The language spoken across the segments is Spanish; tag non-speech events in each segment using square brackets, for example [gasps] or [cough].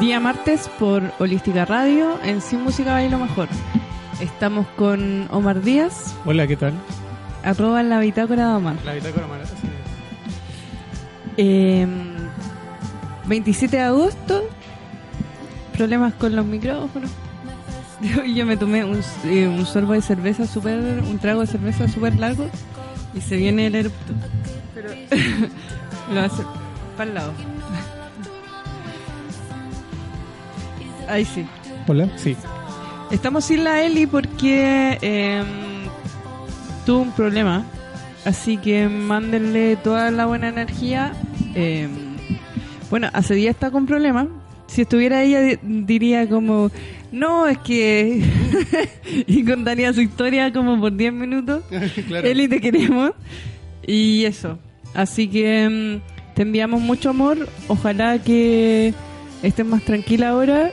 Día martes por Holística Radio en Sin Música Bailo Mejor. Estamos con Omar Díaz, Hola, ¿qué tal? arroba la bitácora de Omar. La bitácora mala. Eh, 27 de agosto, problemas con los micrófonos. [laughs] Yo me tomé un, eh, un sorbo de cerveza súper, un trago de cerveza súper largo y se viene el erupto. Pero [laughs] lo hacer para el lado. Ahí sí. Hola, sí. Estamos sin la Eli porque eh, tuvo un problema. Así que mándenle toda la buena energía. Eh, bueno, hace días está con problemas. Si estuviera ella di- diría como, no, es que... [laughs] y contaría su historia como por 10 minutos. [laughs] claro. Eli, te queremos. Y eso. Así que mm, te enviamos mucho amor. Ojalá que estés más tranquila ahora.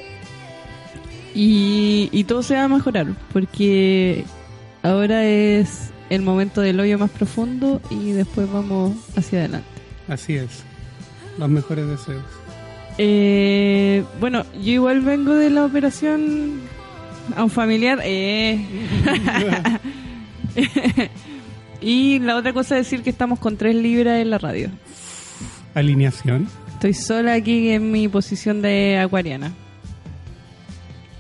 Y, y todo se va a mejorar. Porque ahora es el momento del hoyo más profundo y después vamos hacia adelante. Así es. Los mejores deseos. Eh, bueno, yo igual vengo de la operación a un familiar. eh. [laughs] y la otra cosa es decir que estamos con tres libras en la radio. Alineación. Estoy sola aquí en mi posición de acuariana.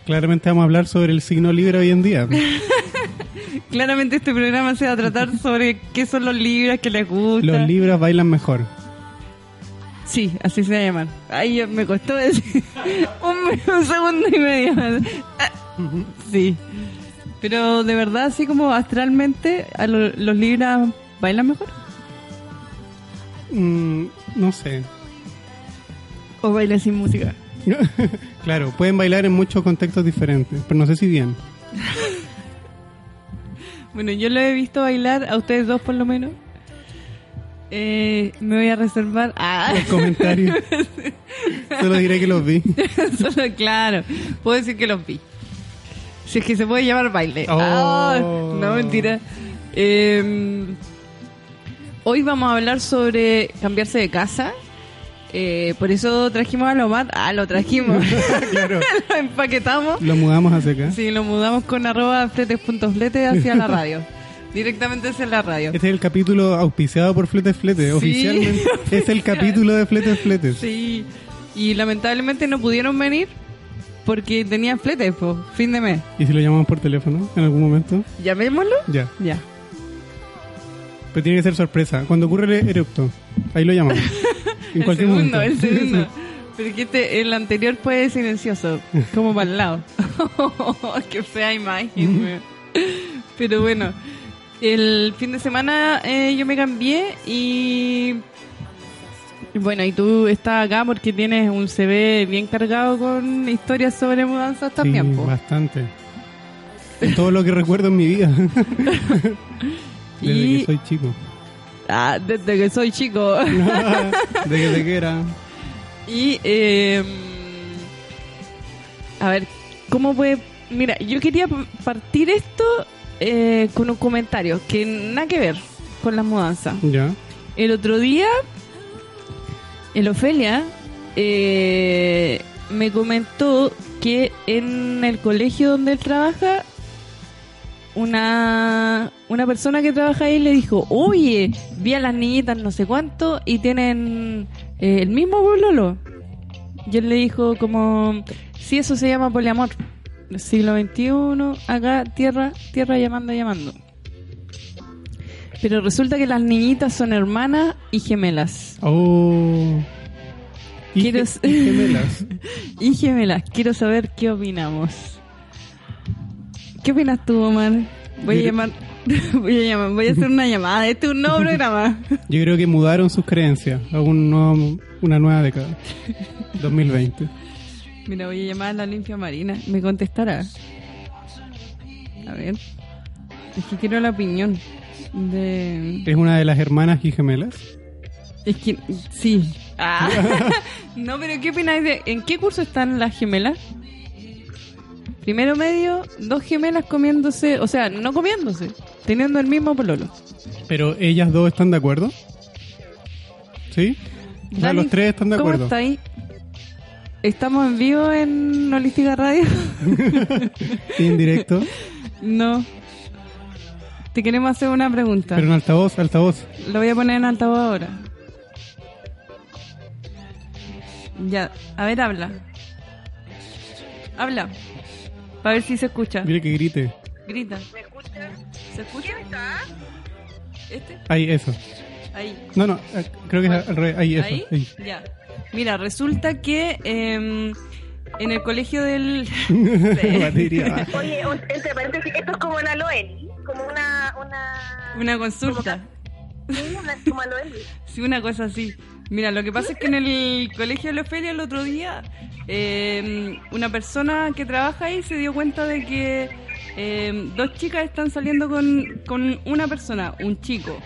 Claramente vamos a hablar sobre el signo libre hoy en día. [laughs] Claramente este programa se va a tratar sobre qué son los libras que les gustan. Los libras bailan mejor. Sí, así se va a llamar. Ay, me costó decir [laughs] un, un segundo y medio. Ah, Sí. Pero de verdad, así como astralmente, a lo- los libras bailan mejor. Mm, no sé. O bailan sin música. [laughs] claro, pueden bailar en muchos contextos diferentes, pero no sé si bien. [laughs] Bueno, yo lo he visto bailar, a ustedes dos por lo menos. Eh, me voy a reservar. Ah, Los comentarios. [laughs] Solo diré que los vi. solo claro. Puedo decir que los vi. Si es que se puede llamar baile. Oh. Ah, no, mentira. Eh, hoy vamos a hablar sobre cambiarse de casa. Eh, por eso trajimos a Lomar. Ah, lo trajimos. [laughs] claro. [laughs] lo empaquetamos. Lo mudamos hacia acá. Sí, lo mudamos con arroba fletes.flete hacia la radio. [laughs] Directamente hacia la radio. Este es el capítulo auspiciado por Fletes Fletes. Sí. Oficialmente es el capítulo de Fletes Fletes. Sí. Y lamentablemente no pudieron venir porque tenían fletes, po, fin de mes. ¿Y si lo llamamos por teléfono en algún momento? ¿Llamémoslo? Ya. Ya. Pero tiene que ser sorpresa. Cuando ocurre el erupto, ahí lo llamamos. En el cualquier segundo, momento. el [laughs] segundo. Pero que este, el anterior fue silencioso, [laughs] como para el lado. [laughs] Qué fea imagen. Pero bueno, el fin de semana eh, yo me cambié y... Bueno, y tú estás acá porque tienes un CV bien cargado con historias sobre mudanzas también, Sí, bastante. Es todo lo que recuerdo en mi vida. Desde Y- que soy chico. Ah, desde que soy chico. [laughs] Desde [laughs] que era. Y, eh, a ver, ¿cómo puede...? Mira, yo quería partir esto eh, con un comentario que nada que ver con las mudanzas. Ya. El otro día, el Ofelia eh, me comentó que en el colegio donde él trabaja, una, una persona que trabaja ahí le dijo, oye, vi a las niñitas no sé cuánto y tienen eh, el mismo bololo. Y él le dijo como, sí, eso se llama poliamor. Siglo XXI, acá tierra, tierra llamando, llamando. Pero resulta que las niñitas son hermanas y gemelas. Oh. Y, Quiero- y gemelas. [laughs] Y gemelas, quiero saber qué opinamos. ¿Qué opinas tú, Omar? Voy a llamar, [laughs] voy a llamar, voy a hacer una llamada. Este es un nuevo programa. [laughs] Yo creo que mudaron sus creencias a un nuevo- una nueva década. [laughs] 2020. Mira, voy a llamar a la limpia marina. ¿Me contestará? A ver. Es que quiero la opinión de... ¿Es una de las hermanas y gemelas? Es que... Sí. Ah. no, pero ¿qué opináis de... ¿En qué curso están las gemelas? Primero medio, dos gemelas comiéndose... O sea, no comiéndose. Teniendo el mismo pololo. Pero ellas dos están de acuerdo. ¿Sí? O sea, Dani, los tres están de ¿Cómo acuerdo. está ahí? ¿Estamos en vivo en Holística Radio? [laughs] En directo. no. Te queremos hacer una pregunta. Pero en altavoz, altavoz. Lo voy a poner en altavoz ahora. Ya, a ver, habla. Habla. Para ver si se escucha. Mire que grite. Grita. ¿Me escuchan? ¿Se escucha? ¿Quién está? ¿Este? Ahí, eso. Ahí. No, no, eh, creo que es al revés. Ahí, eso. ¿Ahí? ahí. Ya. Mira, resulta que em, en el colegio del... [laughs] [laughs] Oye, entre paréntesis, esto es como una Loeli, como una... Una, Una consulta. Sí, una como Loeli. Sí, una cosa así. Mira, lo que pasa es que en el colegio de la feria el otro día, eh, una persona que trabaja ahí se dio cuenta de que eh, dos chicas están saliendo con, con una persona, un chico.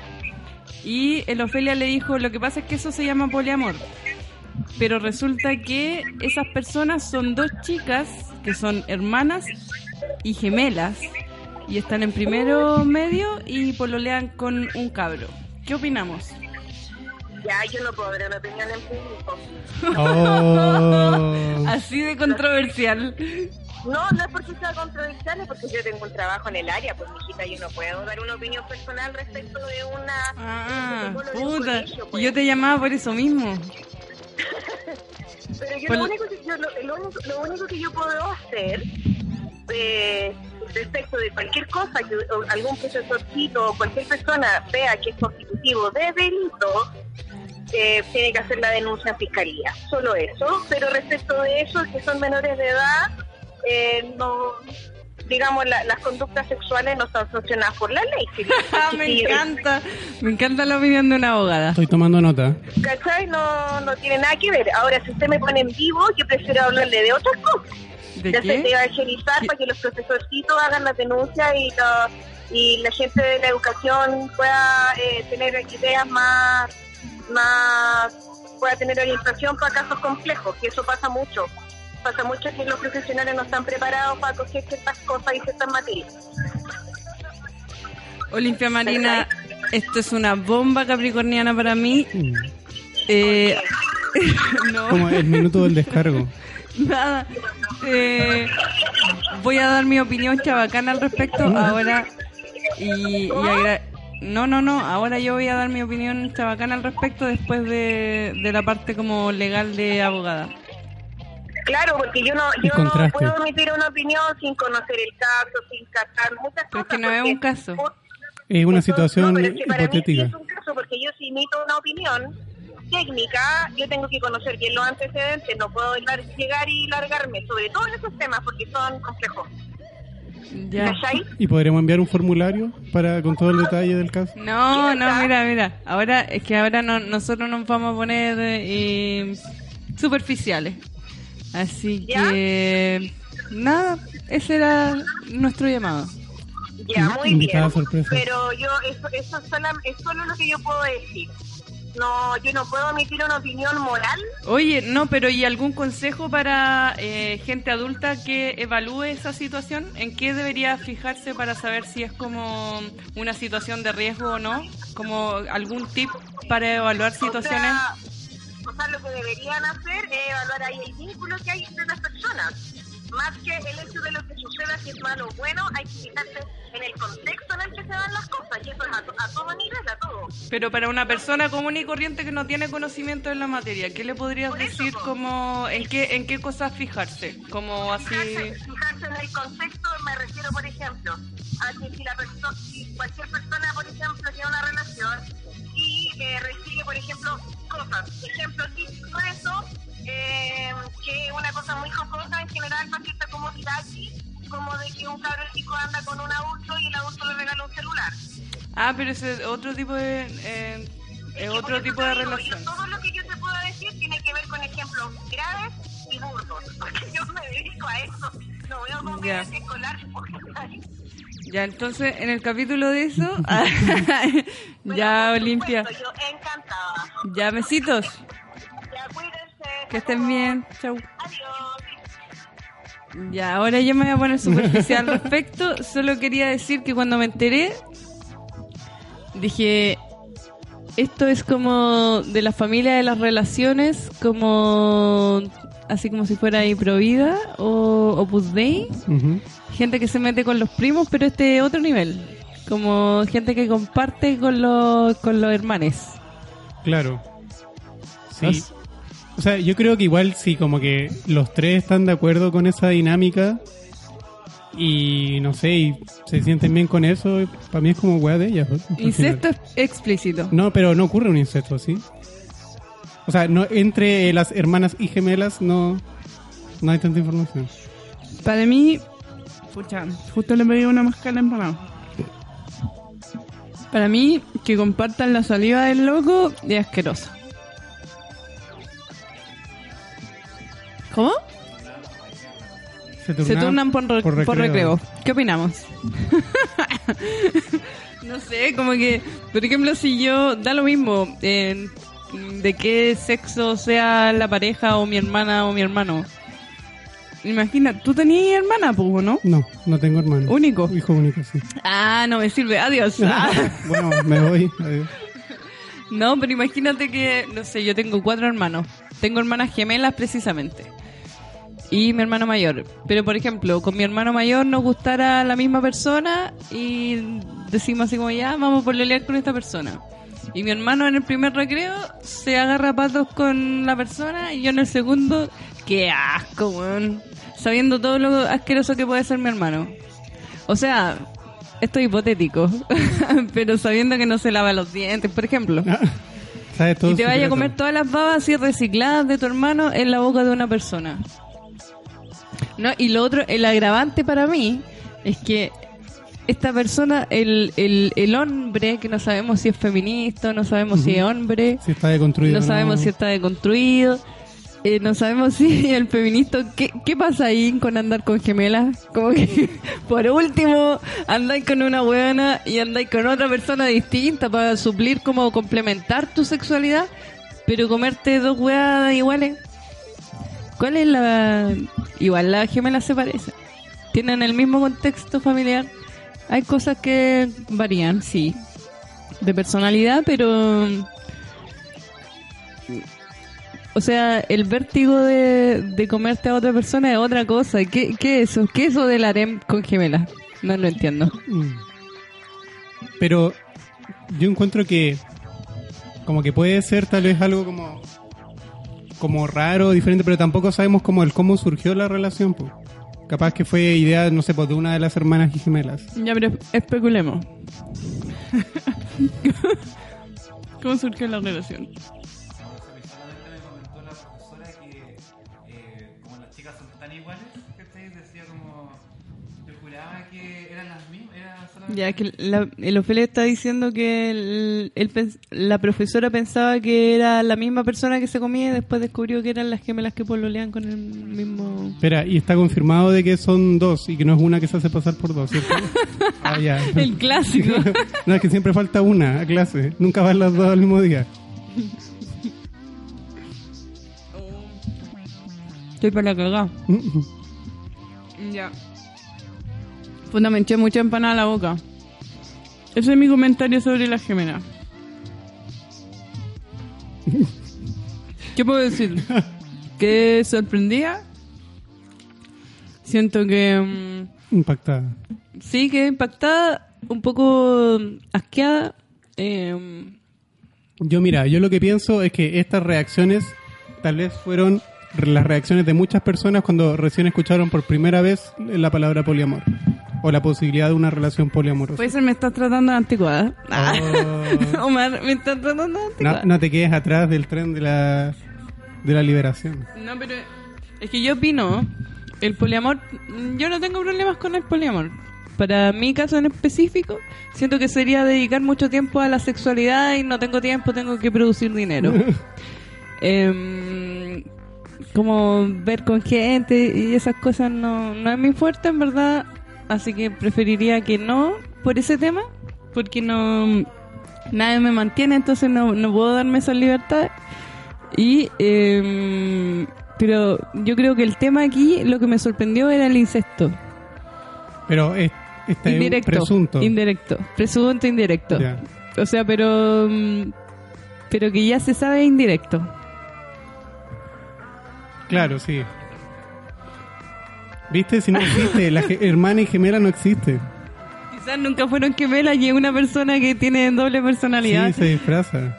Y el Ofelia le dijo, lo que pasa es que eso se llama poliamor. Pero resulta que esas personas son dos chicas que son hermanas y gemelas. Y están en primero medio y pololean con un cabro. ¿Qué opinamos? Ya, yo no puedo dar una opinión en público. Oh. [laughs] Así de controversial. No, no es porque sea controversial, es porque yo tengo un trabajo en el área, pues mijita, yo no puedo dar una opinión personal respecto de una... Ah, de puta. colegio, pues. Yo te llamaba por eso mismo. [laughs] Pero yo Por- lo, único que yo, lo, lo único, lo único que yo puedo hacer eh, respecto de cualquier cosa que algún profesorcito o cualquier persona vea que es constitutivo de delito, eh, tiene que hacer la denuncia en fiscalía. Solo eso. Pero respecto de eso, que son menores de edad, eh, no digamos, la- las conductas sexuales no están sancionadas por la ley. Si- [laughs] Ah, me si- encanta. Me encanta la opinión de una abogada. Estoy tomando nota. ¿Cachai? No, no tiene nada que ver. Ahora, si usted me pone en vivo, yo prefiero hablarle de otras cosas. ¿De Ya se qué? evangelizar ¿Qué? para que los profesorcitos hagan la denuncia y, la- y la gente de la educación pueda eh, tener ideas más, más, pueda tener orientación para casos complejos, que eso pasa mucho. Pasa mucho que los profesionales no están preparados para coger ciertas cosas y ciertas materias. Olimpia Marina, esto es una bomba capricorniana para mí. Eh, [laughs] no, Como el minuto del descargo. [laughs] nada. Eh, voy a dar mi opinión chabacana al respecto ahora. Y, y agra- no, no, no. Ahora yo voy a dar mi opinión chabacana al respecto después de, de la parte como legal de abogada. Claro, porque yo no, yo no puedo emitir una opinión sin conocer el caso, sin captar muchas cosas. que no es porque- un caso. Es una situación no, pero es que para mí es un caso, porque yo si emito una opinión técnica, yo tengo que conocer bien los antecedentes, no puedo llegar y largarme, sobre todo en esos temas, porque son complejos. ¿Y podremos enviar un formulario para con todo el detalle del caso? No, no, mira, mira. Ahora es que ahora no, nosotros nos vamos a poner eh, superficiales. Así ¿Ya? que nada, ese era nuestro llamado. Ya, muy Invitada bien. sorpresa. Pero yo, eso, eso es, sola- es solo lo que yo puedo decir. No, yo no puedo emitir una opinión moral. Oye, no, pero ¿y algún consejo para eh, gente adulta que evalúe esa situación? ¿En qué debería fijarse para saber si es como una situación de riesgo o no? ¿Como algún tip para evaluar situaciones? O sea, o sea, lo que deberían hacer es evaluar ahí el vínculo que hay entre las personas. Más que el hecho de lo que suceda, si es malo o bueno, hay que fijarse en el contexto en el que se dan las cosas. Y eso es a, to- a todo nivel, a todo. Pero para una persona común y corriente que no tiene conocimiento en la materia, ¿qué le podrías Por eso, decir como en qué en qué cosas fijarse? Como así Fijarse, fijarse en el contexto, me refiero, por ejemplo, a que si, la perso- si cualquier persona, por ejemplo, tiene una relación y eh, recibe, por ejemplo, cosas. Ejemplo típico de eso, eh, que es una cosa muy jocosa en general para cierta comunidad aquí, como de que un cabrón chico anda escolar. Ah, pero ese es otro tipo de... eh, es otro tipo de digo, yo relación. todo lo que yo te puedo decir tiene que ver con ejemplos graves y burdos, [laughs] porque yo me dedico a eso. No veo con Ya. escolar. [laughs] Ya, entonces, en el capítulo de eso... [laughs] ya, por Olimpia. supuesto, Yo encantada. Ya, besitos. Que estén bien. Chau. Adiós. Ya, ahora yo me voy a poner superficial al respecto. Solo quería decir que cuando me enteré, dije, esto es como de la familia de las relaciones, como así como si fuera ahí Provida o Opus Dei. Gente que se mete con los primos, pero este es otro nivel. Como gente que comparte con los, con los hermanes. Claro. Sí. O sea, yo creo que igual sí, como que los tres están de acuerdo con esa dinámica y no sé, y se sienten bien con eso, para mí es como weá de ellas. Al Incesto explícito. No, pero no ocurre un incesto, ¿sí? O sea, no, entre las hermanas y gemelas no, no hay tanta información. Para mí, pucha, justo le pedí una máscara empanada. Para mí, que compartan la saliva del loco es asqueroso. ¿Cómo? Se, Se turnan por, por por recreo. ¿Qué opinamos? [laughs] no sé, como que, por ejemplo, si yo, da lo mismo, eh, de qué sexo sea la pareja o mi hermana o mi hermano. Imagina, tú tenías hermana, pues, ¿no? No, no tengo hermano. Único. Hijo único, sí. Ah, no me sirve, adiós. [laughs] Bueno, me voy. adiós. No, pero imagínate que, no sé, yo tengo cuatro hermanos. Tengo hermanas gemelas precisamente. Y mi hermano mayor. Pero, por ejemplo, con mi hermano mayor nos gustara la misma persona y decimos así como, ya, vamos a pololear con esta persona. Y mi hermano en el primer recreo se agarra patos con la persona y yo en el segundo, qué asco, weón. Sabiendo todo lo asqueroso que puede ser mi hermano. O sea, esto es hipotético, [laughs] pero sabiendo que no se lava los dientes, por ejemplo. ¿Sabes todo Y te vaya a comer todas las babas así recicladas de tu hermano en la boca de una persona. No, y lo otro, el agravante para mí es que esta persona, el, el, el hombre, que no sabemos si es feminista, no sabemos si es hombre, Si está deconstruido. no sabemos si está deconstruido, eh, no sabemos [laughs] si el feminista... ¿qué, ¿Qué pasa ahí con andar con gemelas? Como que, [laughs] por último, andáis con una buena y andáis con otra persona distinta para suplir, como complementar tu sexualidad, pero comerte dos weas iguales. ¿Cuál es la...? Igual las gemelas se parecen. Tienen el mismo contexto familiar. Hay cosas que varían, sí, de personalidad, pero o sea, el vértigo de, de comerte a otra persona es otra cosa. ¿Qué, qué es eso? ¿Qué es eso del harem con gemelas? No lo entiendo. Mm. Pero yo encuentro que como que puede ser tal vez algo como como raro, diferente, pero tampoco sabemos cómo el cómo surgió la relación. pues. Capaz que fue idea, no sé, pues, de una de las hermanas gemelas. Ya, pero especulemos. [laughs] ¿Cómo surgió la relación? Ya, que la, el Ofelia está diciendo que el- la profesora pensaba que era la misma persona que se comía y después descubrió que eran las gemelas que pololean con el mismo... Espera, y está confirmado de que son dos y que no es una que se hace pasar por dos, ¿cierto? [laughs] ah, ya. El clásico. [laughs] no, es que siempre falta una a clase. Nunca van las dos al mismo día. Estoy para la cagada. [laughs] Ya. Me eché mucha empanada a la boca. Ese es mi comentario sobre la gemela. ¿Qué puedo decir? [laughs] ¿Que sorprendía? Siento que... mm, Impactada. sí, que impactada, un poco asqueada. Eh, Yo mira, yo lo que pienso es que estas reacciones tal vez fueron las reacciones de muchas personas cuando recién escucharon por primera vez la palabra poliamor o la posibilidad de una relación poliamorosa. puede ser me estás tratando de anticuada. Oh. [laughs] Omar, me estás tratando de anticuada. no, no te quedes atrás del tren de la de la liberación. No, pero es que yo opino, el poliamor, yo no tengo problemas con el poliamor. para mi caso en específico, siento que sería dedicar mucho tiempo a la sexualidad y no tengo tiempo, tengo que producir dinero. [laughs] Em, como ver con gente y esas cosas no, no es muy fuerte en verdad, así que preferiría que no por ese tema, porque no nadie me mantiene, entonces no, no puedo darme esa libertad. Y em, pero yo creo que el tema aquí lo que me sorprendió era el incesto. Pero es, está en Indirecto. presunto. Indirecto. Presunto indirecto. O sea, pero mm, pero que ya se sabe indirecto. Claro, sí. ¿Viste? Si no existe, la hermana y gemela no existe. Quizás nunca fueron gemelas y es una persona que tiene doble personalidad. Sí, se disfraza.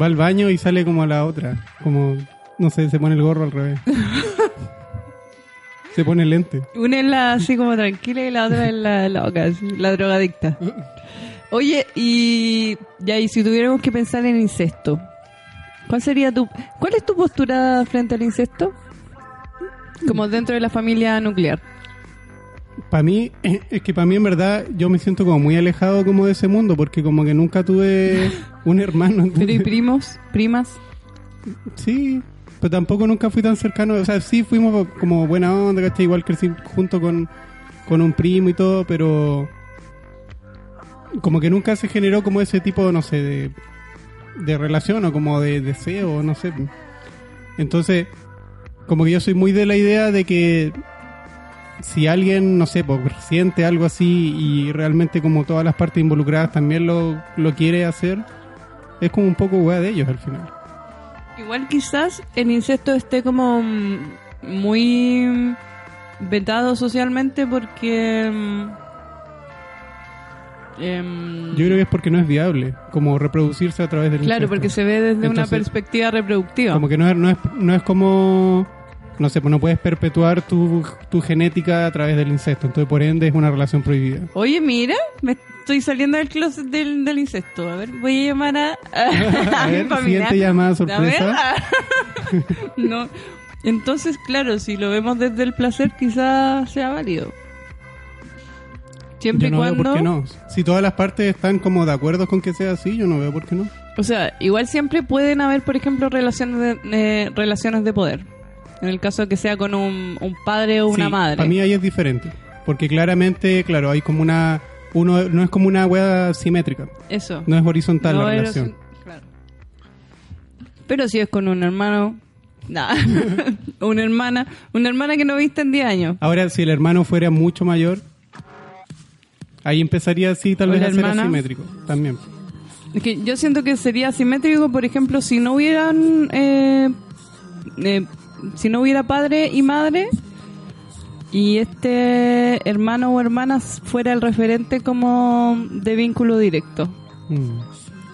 Va al baño y sale como la otra. Como, no sé, se pone el gorro al revés. [laughs] se pone el lente. Una es la así como tranquila y la otra es la loca, la drogadicta. Oye, y ya, y si tuviéramos que pensar en incesto, ¿cuál sería tu, cuál es tu postura frente al incesto? Como dentro de la familia nuclear. Para mí, es que para mí en verdad yo me siento como muy alejado como de ese mundo porque como que nunca tuve [laughs] un hermano. Pero y entonces- primos, primas, Sí, pero tampoco nunca fui tan cercano. O sea, sí fuimos como buena onda, ¿cachai? Igual crecí junto con, con un primo y todo, pero como que nunca se generó como ese tipo, no sé, de, de relación o como de deseo, no sé. Entonces, como que yo soy muy de la idea de que si alguien, no sé, pues, siente algo así y realmente como todas las partes involucradas también lo, lo quiere hacer, es como un poco weá de ellos al final. Igual quizás el incesto esté como mm, muy mm, vetado socialmente porque... mm, em, Yo creo que es porque no es viable, como reproducirse a través del Claro, incesto. porque se ve desde una perspectiva reproductiva. Como que no es, no es, no es como, no sé, pues no puedes perpetuar tu, tu genética a través del incesto, entonces por ende es una relación prohibida. Oye, mira, me estoy saliendo del closet del, del incesto. A ver, voy a llamar a... [laughs] A mi ver, familia. siguiente llamada A sorpresa. ver. [laughs] no. Entonces, claro, si lo vemos desde el placer, quizás sea válido. Siempre Yo y no veo cuando... por qué no. Si todas las partes están como de acuerdo con que sea así, yo no veo por qué no. O sea, igual siempre pueden haber, por ejemplo, relaciones de, eh, relaciones de poder. En el caso de que sea con un, un padre o una Sí, madre. Para mí ahí es diferente, porque claramente, claro, hay como una, uno no es como una wea simétrica, Eso. no es horizontal No la relación. claro. Pero si es con un hermano... Nada. [laughs] una hermana. Una hermana que no viste en 10 años. Ahora, si el hermano fuera mucho mayor, ahí empezaría así tal vez a ser asimétrico también. Es que yo siento que sería asimétrico, por ejemplo, si no hubieran... eh, eh, si no hubiera padre y madre y este hermano o hermana fuera el referente como de vínculo directo. Mm.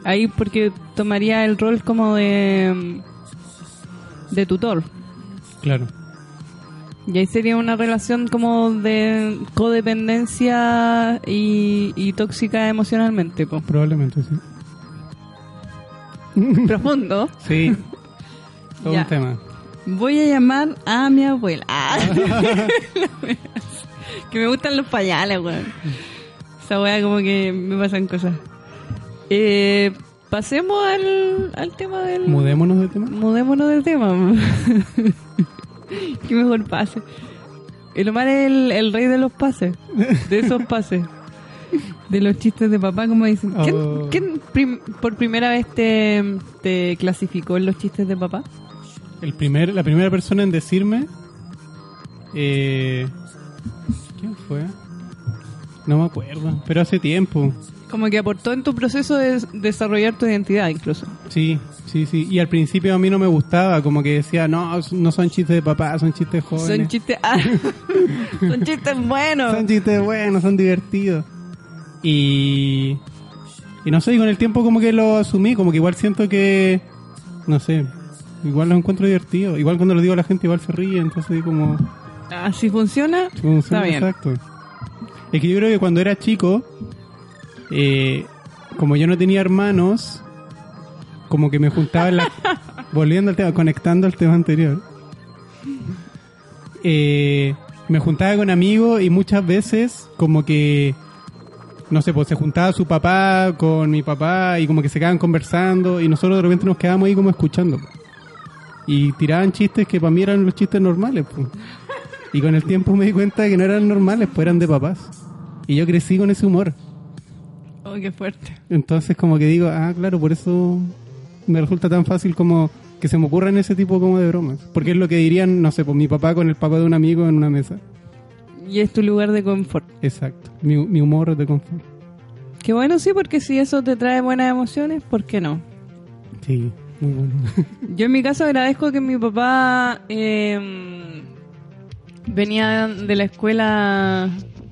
Ahí porque tomaría el rol como de de tutor. Claro. Y ahí sería una relación como de codependencia y, y tóxica emocionalmente, po. Probablemente sí. profundo. Sí. [laughs] Todo Ya. un tema. Voy a llamar a mi abuela. Ah. [laughs] que me gustan los pañales, weón. Esa weá como que me pasan cosas. Eh, pasemos al, al tema del... Mudémonos de tema. Mudémonos del tema. [laughs] Qué mejor pase. El Omar es el, el rey de los pases. De esos pases. De los chistes de papá, como dicen. ¿Quién, Oh. quién prim- por primera vez te, te clasificó en los chistes de papá? El primer, la primera persona en decirme. Eh, ¿Quién fue? No me acuerdo, pero hace tiempo. Como que aportó en tu proceso de desarrollar tu identidad, incluso. Sí, sí, sí. Y al principio a mí no me gustaba, como que decía, no, no son chistes de papá, son chistes jóvenes. Son chistes. ah, [laughs] son chistes buenos. Son chistes buenos, son divertidos. Y. Y no sé, y con el tiempo como que lo asumí, como que igual siento que. No sé, igual lo encuentro divertido. Igual cuando lo digo a la gente, igual se ríe, entonces como. Así funciona. funciona Está bien. Exacto. Es que yo creo que cuando era chico, eh, como yo no tenía hermanos, como que me juntaba en la. [laughs] volviendo al tema, conectando al tema anterior. Eh, me juntaba con amigos y muchas veces como que no sé, pues se juntaba su papá con mi papá y como que se quedaban conversando y nosotros de repente nos quedábamos ahí como escuchando. Y tiraban chistes que para mí eran los chistes normales. pues. Y con el tiempo me di cuenta de que no eran normales, pues eran de papás. Y yo crecí con ese humor. Oh, qué fuerte. Entonces como que digo, ah, claro, por eso me resulta tan fácil como que se me ocurran ese tipo como de bromas. Porque es lo que dirían, no sé, pues mi papá con el papá de un amigo en una mesa. Y es tu lugar de confort. Exacto. Mi, mi humor es de confort. Qué bueno, sí, porque si eso te trae buenas emociones, ¿por qué no? Sí, muy bueno. Yo en mi caso agradezco que mi papá eh, venía de la escuela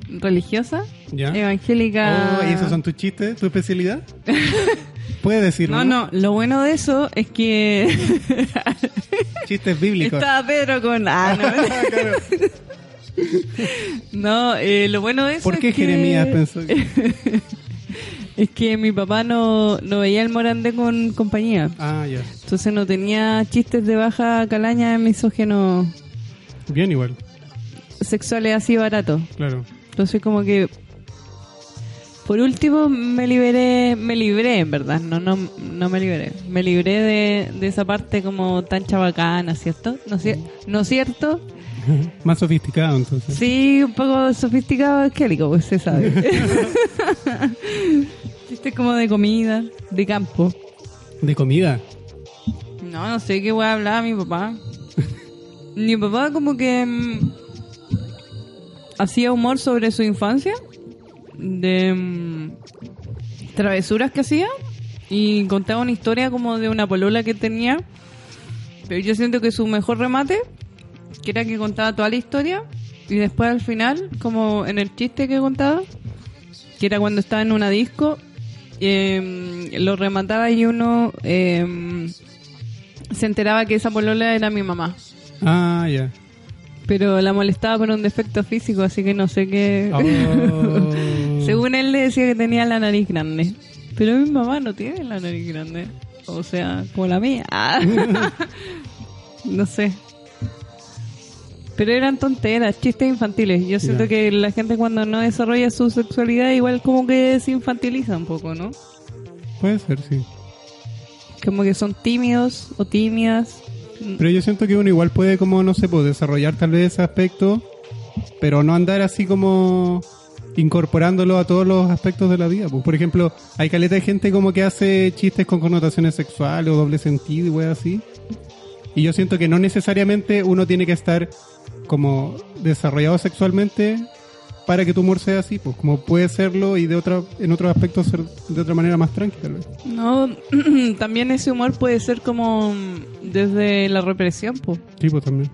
religiosa, ¿Ya? evangélica. Oh, ¿Y esos son tus chistes, tu especialidad? [laughs] Puedes decirlo. No, no, lo bueno de eso es que [laughs] Chistes bíblicos. estaba Pedro con... Ah, no. [laughs] Claro. No, eh, lo bueno de eso ¿Por qué es que... Jeremías pensó que... Es que mi papá no, no veía el morandé con compañía. Ah, ya. Entonces no tenía chistes de baja calaña misógenos Bien igual, sexuales así baratos. claro. Entonces como que por último me liberé, me libré en verdad, no no no me liberé, me libré de, de esa parte como tan chabacana, ¿cierto? ¿No, cier- ¿no cierto? [laughs] Más sofisticado entonces. Sí, un poco sofisticado esquélico, pues se sabe. [laughs] Chistes como de comida, de campo. De comida. No, no sé qué voy a hablar mi papá. mi papá como que mm, hacía humor sobre su infancia, de mm, travesuras que hacía y contaba una historia como de una polola que tenía. Pero yo siento que su mejor remate, que era que contaba toda la historia y después al final, como en el chiste que contaba, que era cuando estaba en una disco, eh, lo remataba y uno eh, se enteraba que esa polola era mi mamá. Ah, ya. Pero la molestaba con un defecto físico, así que no sé qué. Oh. [laughs] Según él le decía que tenía la nariz grande. Pero mi mamá no tiene la nariz grande. O sea, como la mía. [laughs] [laughs] No sé. Pero eran tonteras, chistes infantiles. Yo siento que la gente cuando no desarrolla su sexualidad igual como que se infantiliza un poco, ¿no? Puede ser, sí. Como que son tímidos o tímidas. Pero yo siento que uno igual puede como, no sé, pues desarrollar tal vez ese aspecto, pero no andar así como incorporándolo a todos los aspectos de la vida. Pues, por ejemplo, hay caleta de gente como que hace chistes con connotaciones sexuales o doble sentido y weas así. Y yo siento que no necesariamente uno tiene que estar como desarrollado sexualmente para que tu humor sea así, pues como puede serlo y de otra en otros aspectos ser de otra manera más tranquila. No, [clears throat] también ese humor puede ser como desde la represión, pues. Sí, pues también.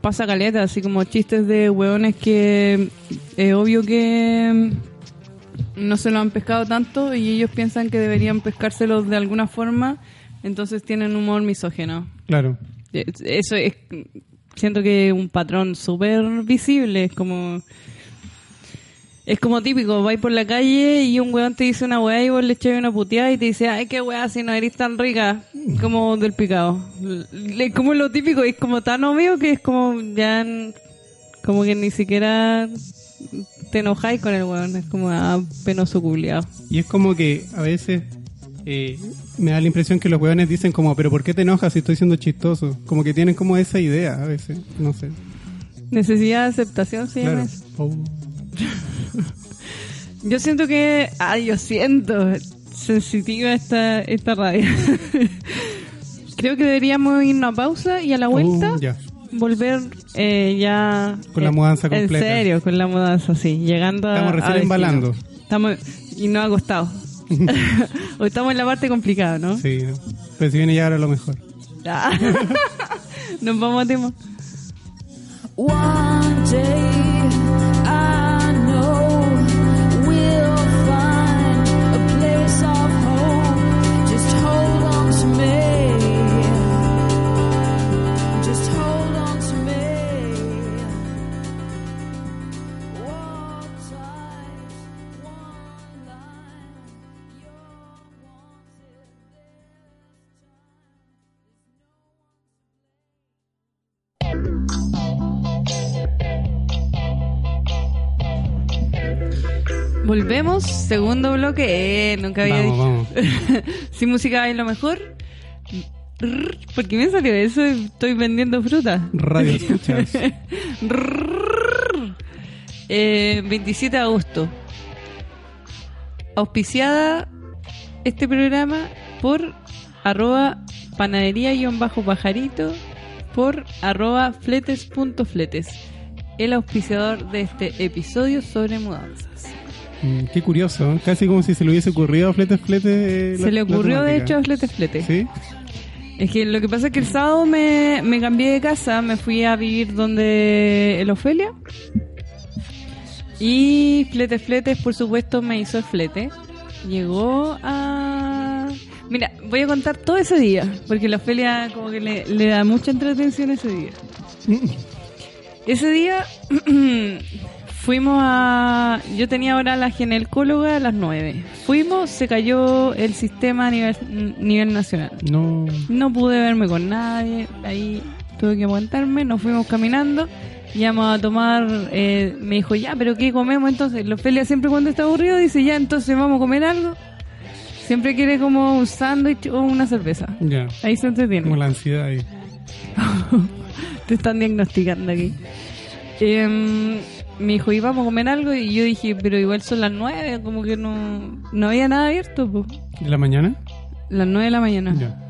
Pasa caleta, así como chistes de hueones que es obvio que mm, no se lo han pescado tanto y ellos piensan que deberían pescárselos de alguna forma, entonces tienen humor misógeno. Claro. Eh, Eso es, siento que es un patrón súper visible, es como... Es como típico, vais por la calle y un weón te dice una weá y vos le echas una puteada y te dice, ay, qué weá, si no eres tan rica, como del picado. Es como lo típico, es como tan obvio que es como ya, como que ni siquiera te enojáis con el weón, es como, ah, penoso culiado. Y es como que a veces eh, me da la impresión que los hueones dicen como, pero ¿por qué te enojas si estoy siendo chistoso? Como que tienen como esa idea a veces, no sé. Necesidad de aceptación llama Claro. Oh. [laughs] Yo siento que, ay, yo siento sensitiva esta, esta radio. [laughs] Creo que deberíamos irnos a pausa y a la vuelta Oh, ya. volver eh, ya... Con la eh, mudanza En completa. serio, con la mudanza, sí. Llegando a... Estamos recién a embalando. Estamos, y no acostado. [laughs] o estamos en la parte complicada, ¿no? Sí, pues si viene ya ahora lo mejor. Ah. [laughs] Nos vamos a tema. One day Volvemos, segundo bloque. Eh, nunca había Vamos, dicho. vamos. [laughs] Si música hay lo mejor. ¿Por qué me salió eso? Estoy vendiendo fruta. Radio [laughs] escuchas. Eh, 27 de agosto. Auspiciada este programa por arroba panadería-pajarito por arroba fletes.fletes. El auspiciador de este episodio sobre mudanzas. Mm, Qué curioso, ¿eh? casi como si se le hubiese ocurrido a Flete Flete. eh, Se la- le ocurrió de hecho a Fletes Fletes. ¿Sí? Es que lo que pasa es que el sábado me, me cambié de casa, me fui a vivir donde el Ofelia. Y Fletes Fletes, por supuesto, me hizo el flete. Llegó a... Mira, voy a contar todo ese día, porque la Ofelia como que le, le da mucha entretención ese día. Ese día [clears throat] fuimos a... Yo tenía ahora la ginecóloga a las 9. Fuimos, se cayó el sistema a nivel, nivel nacional. No. No pude verme con nadie, ahí tuve que aguantarme, nos fuimos caminando, íbamos a tomar, eh, me dijo, ya, pero ¿qué comemos entonces? Lo Felia siempre cuando está aburrido dice, ya, entonces vamos a comer algo. Siempre quiere como un sándwich o una cerveza. Ya. Ahí se entretiene. Como la ansiedad ahí. [laughs] Te están diagnosticando aquí. Em, me dijo, ¿y vamos a comer algo? Y yo dije, pero igual son las nueve, como que no, no había nada abierto, pues. ¿De la mañana? Las nueve de la mañana. Ya.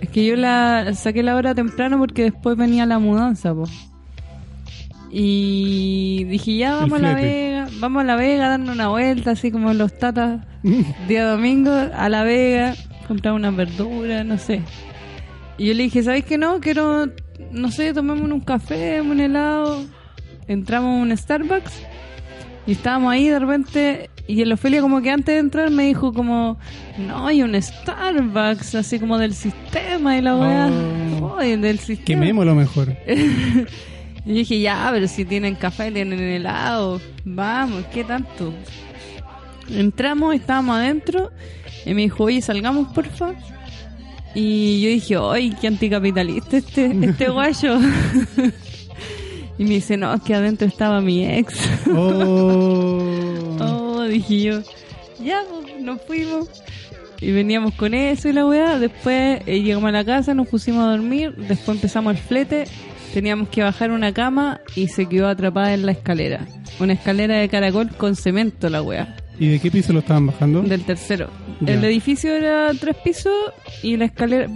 Es que yo la saqué la hora temprano porque después venía la mudanza, po. Y dije, ya vamos a la flete. Vega, vamos a la Vega a darnos una vuelta, así como los tatas, [laughs] día domingo, a la Vega, comprar unas verduras, no sé. Y yo le dije, ¿sabes qué no? Quiero, no sé, tomemos un café, un helado. Entramos a un Starbucks y estábamos ahí de repente y el Ofelia como que antes de entrar me dijo como no hay un Starbucks así como del sistema y la weá. Oh. Del sistema. Quememos lo mejor. [laughs] y yo dije ya pero si tienen café tienen helado. Vamos qué tanto entramos estábamos adentro y me dijo oye salgamos porfa y yo dije ay qué anticapitalista este este [laughs] guayo [laughs] y me dice no es que adentro estaba mi ex Oh. [laughs] Oh, dije yo. Ya, pues, nos fuimos. Y veníamos con eso y la weá. Después eh, llegamos a la casa, nos pusimos a dormir. Después empezamos el flete. Teníamos que bajar una cama y se quedó atrapada en la escalera. Una escalera de caracol con cemento, la weá. ¿Y de qué piso lo estaban bajando? Del tercero. Ya. El edificio era tres pisos y la escalera.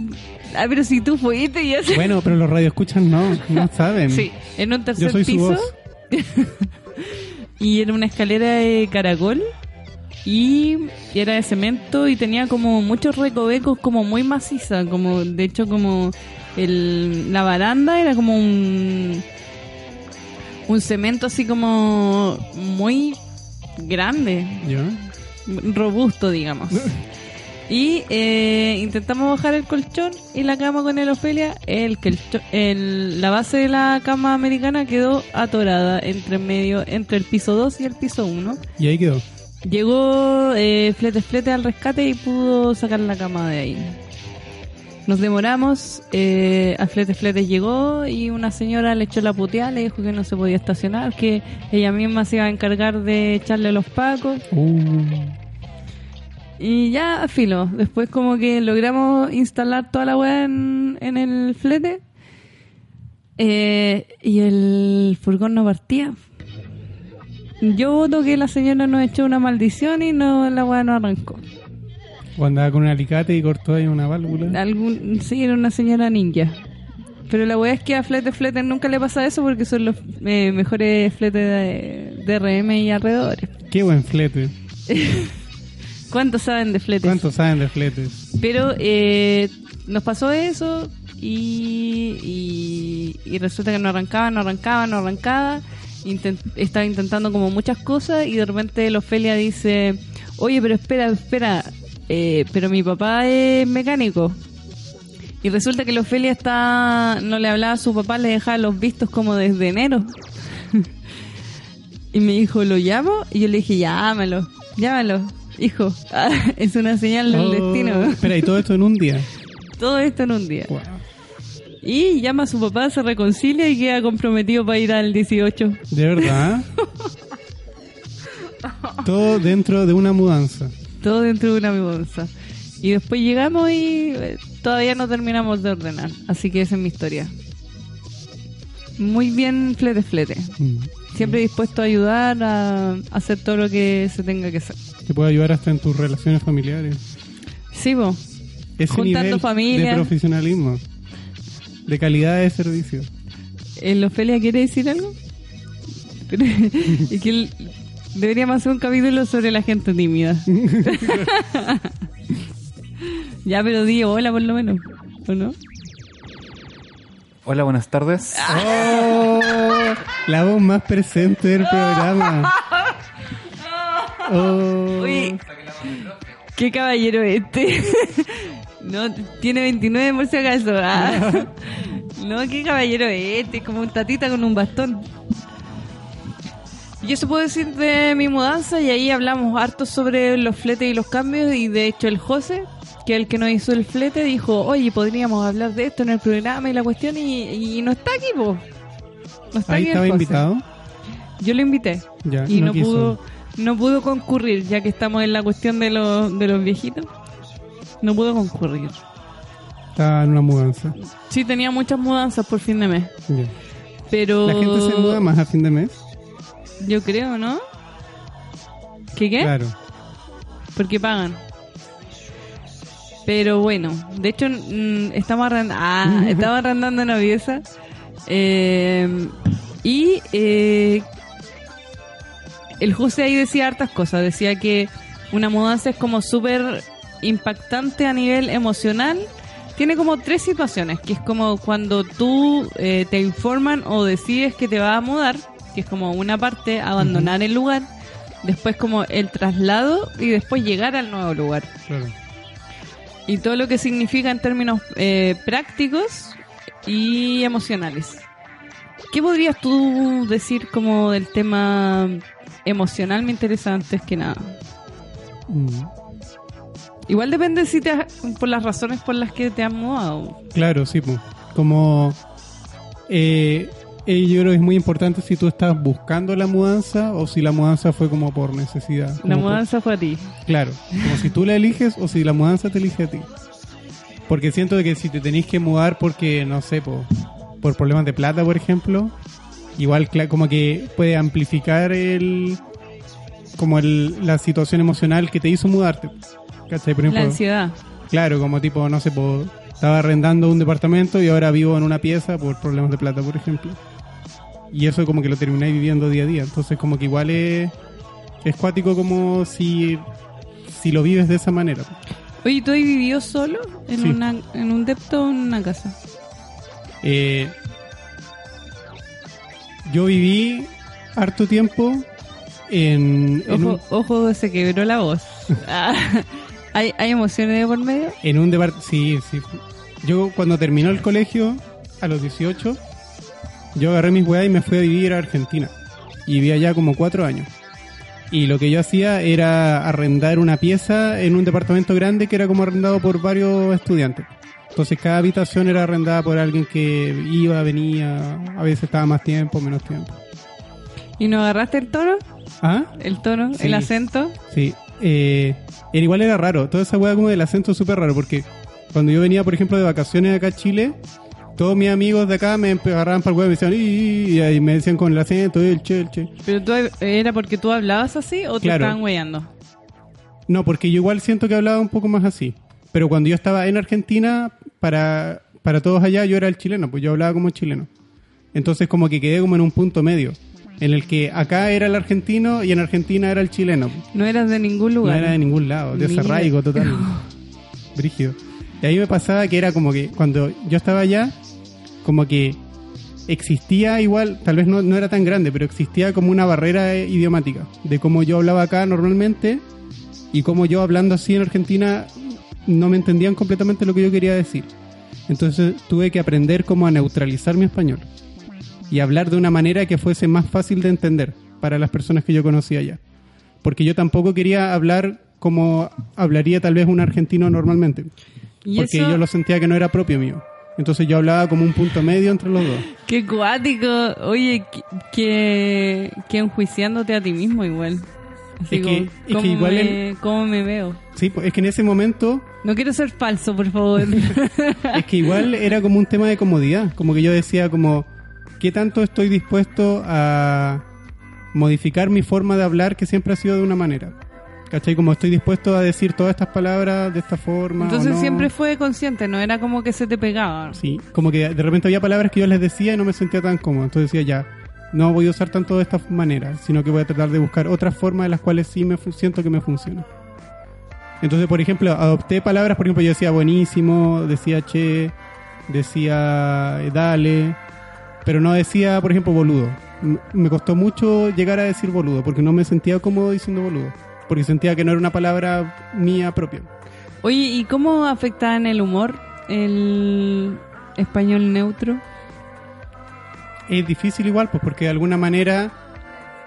Ah, pero si tú fuiste y se. Bueno, pero los radioescuchan no, no saben. Sí, en un tercer Yo soy su piso. voz. [laughs] y era una escalera de caracol. Y era de cemento y tenía como muchos recovecos como muy maciza. Como, de hecho, como el, la baranda era como un, un cemento así como muy grande robusto, digamos. [laughs] Y eh, intentamos bajar el colchón y la cama con el Ofelia. El, el, la base de la cama americana quedó atorada entre medio, entre el piso 2 y el piso 1. Y ahí quedó. Llegó eh, Flete Flete al rescate y pudo sacar la cama de ahí. Nos demoramos, eh, a Flete Flete llegó y una señora le echó la puteada, le dijo que no se podía estacionar, que ella misma se iba a encargar de echarle los pacos. Uh. Y ya, filo. Después como que logramos instalar toda la weá en, en el flete. Eh, y el furgón no partía. Yo voto que la señora nos echó una maldición y no la weá no arrancó. O andaba con un alicate y cortó ahí una válvula. Algún, sí, era una señora ninja. Pero la weá es que a Flete Flete nunca le pasa eso porque son los eh, mejores fletes de, de RM y alrededores. Qué buen flete. [laughs] ¿Cuántos saben de fletes? ¿Cuántos saben de fletes? Pero eh, nos pasó eso y, y, y resulta que no arrancaba, no arrancaba, no arrancaba. Intent- estaba intentando como muchas cosas y de repente el Ofelia dice, oye, pero espera, espera, eh, pero mi papá es mecánico. Y resulta que el Ofelia está, no le hablaba a su papá, le dejaba los vistos como desde enero. [laughs] y me dijo, ¿lo llamo? Y yo le dije, llámalo, llámalo, hijo. [laughs] es una señal del Oh, destino. Espera, y todo esto en un día. [laughs] Todo esto en un día. Wow. Y llama a su papá, se reconcilia y queda comprometido para ir al 18. ¿De verdad? Todo dentro de una mudanza. Todo dentro de una mudanza. Y después llegamos y eh, todavía no terminamos de ordenar. Así que esa es mi historia. Muy bien, flete, flete. Mm. Siempre dispuesto a ayudar a hacer todo lo que se tenga que hacer. Te puede ayudar hasta en tus relaciones familiares. Sí, vos. Ese Juntando nivel familia. de profesionalismo, de calidad de servicio. ¿El Ofelia quiere decir algo? [laughs] [laughs] Y que deberíamos hacer un capítulo sobre la gente tímida. [laughs] ya, pero di hola por lo menos, ¿o no? Hola, buenas tardes. ¡Oh! La voz más presente del programa. [laughs] Oh. Uy, qué caballero este. no, tiene 29 por si acaso. Ah. [laughs] No, qué caballero este, como un tatita con un bastón. Yo se puedo decir de mi mudanza y ahí hablamos harto sobre los fletes y los cambios y de hecho el José, que es el que nos hizo el flete, dijo, oye, podríamos hablar de esto en el programa y la cuestión y, y no está aquí, po. No está Ahí aquí el estaba José. invitado. Yo lo invité Ya, y no pudo no pudo concurrir ya que estamos en la cuestión de los de los viejitos no pudo concurrir Estaba en una mudanza. sí tenía muchas mudanzas por fin de mes pero La gente se muda más a fin de mes. Yo creo no ¿qué qué? Claro. porque pagan pero bueno de hecho mm, estamos arrendando ah, [laughs] estamos arrendando una pieza eh, y eh, el José ahí decía hartas cosas. Decía que una mudanza es como súper impactante a nivel emocional. Tiene como tres situaciones, que es como cuando tú eh, te informan o decides que te vas a mudar, que es como una parte, abandonar el lugar, después como el traslado y después llegar al nuevo lugar. claro. Y todo lo que significa en términos eh, prácticos y emocionales. ¿Qué podrías tú decir como del tema emocional? Me interesa antes que nada. Mm. Igual depende si te has- por las razones por las que te has mudado. Claro, sí, pues. Como eh, eh, yo creo que es muy importante si tú estás buscando la mudanza o si la mudanza fue como por necesidad. La por- mudanza fue a ti. claro, como si tú la eliges o si la mudanza te elige a ti. Porque siento que si te tenéis que mudar porque, no sé, po, por problemas de plata, por ejemplo, igual como que puede amplificar el como el, la situación emocional que te hizo mudarte. ¿Cachai? Por La ansiedad. Claro, como tipo, no sé, po, estaba arrendando un departamento y ahora vivo en una pieza por problemas de plata, por ejemplo. Y eso como que lo termináis viviendo día a día. Entonces como que igual es, es cuático como si, si lo vives de esa manera. Oye, ¿tú has vivido solo en, Sí. una, en un depto o en una casa? Eh, yo viví harto tiempo en, en, Ojo, un, ojo, se quebró la voz. [laughs] Ah, ¿Hay, ¿Hay emociones de por medio? en un departamento... Sí, sí. Yo cuando terminó el colegio, a los 18, yo agarré mis weas y me fui a vivir a Argentina. Y viví allá como cuatro años. Y lo que yo hacía era arrendar una pieza en un departamento grande que era como arrendado por varios estudiantes. Entonces cada habitación era arrendada por alguien que iba, venía, a veces estaba más tiempo, menos tiempo. ¿Y no agarraste el tono? ¿Ah? ¿El tono? Sí. ¿El acento? Sí, eh, era igual era raro. Toda esa weá como del acento es súper raro porque cuando yo venía, por ejemplo, de vacaciones acá a Chile, todos mis amigos de acá me agarraban para el weá y me decían, y ahí me decían con el acento, el che, el che. ¿Pero tú, era porque tú hablabas así o te Claro. estaban weyando? No, porque yo igual siento que hablaba un poco más así. Pero cuando yo estaba en Argentina, para, para todos allá yo era el chileno, pues yo hablaba como chileno. Entonces como que quedé como en un punto medio, en el que acá era el argentino y en Argentina era el chileno. No eras de ningún No lugar. era de ningún lado, desarraigo total. [laughs] Brígido. Y ahí me pasaba que era como que cuando yo estaba allá, como que existía igual, tal vez no, no era tan grande, pero existía como una barrera eh, idiomática de cómo yo hablaba acá normalmente y cómo yo hablando así en Argentina no me entendían completamente lo que yo quería decir. Entonces tuve que aprender cómo a neutralizar mi español y hablar de una manera que fuese más fácil de entender para las personas que yo conocía allá. Porque yo tampoco quería hablar como hablaría tal vez un argentino normalmente. ¿Y Porque eso? yo lo sentía que no era propio mío. Entonces yo hablaba como un punto medio entre los dos. Qué cuático. Oye, que, enjuiciándote a ti mismo igual. Así Es que- como, es que ¿cómo, igual me, cómo me veo? Sí, pues, es que en ese momento No quiero ser falso, por favor. [laughs] es que igual era como un tema de comodidad, como que yo decía como qué tanto estoy dispuesto a modificar mi forma de hablar que siempre ha sido de una manera. ¿Cachai? Como estoy dispuesto a decir todas estas palabras de esta forma. Entonces no. siempre fue consciente, no era como que se te pegaba. Sí, como que de repente había palabras que yo les decía y no me sentía tan cómodo. Entonces decía ya, no voy a usar tanto de esta manera, sino que voy a tratar de buscar otras formas de las cuales sí me siento que me funcionan. Entonces, por ejemplo, adopté palabras, por ejemplo, yo decía buenísimo, decía che, decía dale, pero no decía, por ejemplo, boludo. Me costó mucho llegar a decir boludo, porque no me sentía cómodo diciendo boludo, porque sentía que no era una palabra mía propia. Oye, ¿y cómo afecta en el humor el español neutro? es difícil igual, pues porque de alguna manera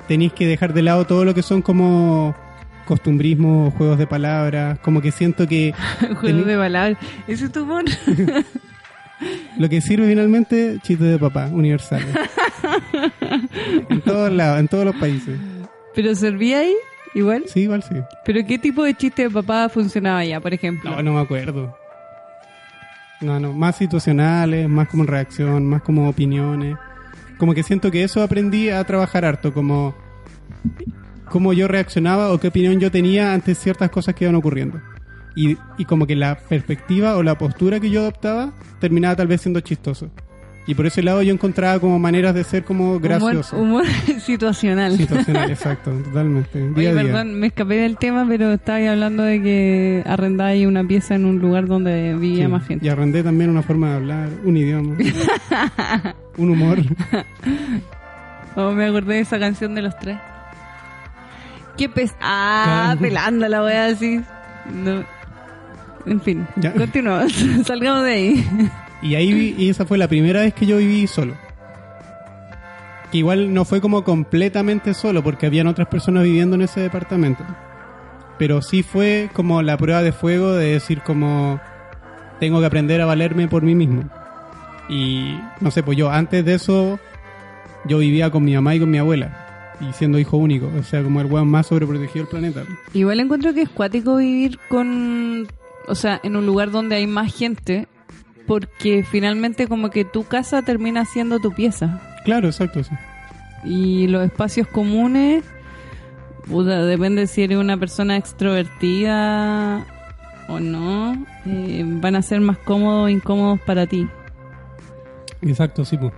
tenéis que dejar de lado todo lo que son como costumbrismo, juegos de palabras, como que siento que [laughs] Juego Tení- de palabras. ¿Ese es tu humor? [laughs] lo que sirve finalmente, chistes de papá, universales. [laughs] en todos lados, en todos los países. ¿Pero servía ahí? Igual. Sí, igual sí. ¿Pero qué tipo de chiste de papá funcionaba allá, por ejemplo? No, no me acuerdo. No, no, más situacionales, más como reacción, más como opiniones. Como que siento que eso aprendí a trabajar harto, como cómo yo reaccionaba o qué opinión yo tenía ante ciertas cosas que iban ocurriendo. Y, y como que la perspectiva o la postura que yo adoptaba terminaba tal vez siendo chistoso. Y por ese lado yo encontraba como maneras de ser como gracioso. Humor, humor [laughs] situacional. Situacional, exacto, totalmente. Día Oye, a día. perdón, me escapé del tema, pero estaba hablando de que arrendáis una pieza en un lugar donde vivía Sí, más gente. Y arrendé también una forma de hablar, un idioma, [laughs] un humor. [laughs] Oh, me acordé de esa canción de los tres. Qué pes... Ah, pelando la wea así. No. En fin, Ya. continuamos. Salgamos de ahí. Y ahí vi- y esa fue la primera vez que yo viví solo. Que igual no fue como completamente solo, porque habían otras personas viviendo en ese departamento. Pero sí fue como la prueba de fuego de decir como tengo que aprender a valerme por mí mismo. Y no sé, pues yo antes de eso yo vivía con mi mamá y con mi abuela. Y siendo hijo único, o sea, como el weón más sobreprotegido del planeta. Igual encuentro que es cuático vivir con... O sea, en un lugar donde hay más gente. Porque finalmente como que tu casa termina siendo tu pieza. Claro, exacto, sí. Y los espacios comunes, puta, depende si eres una persona extrovertida o no, eh, van a ser más cómodos o incómodos para ti. Exacto, sí, pues.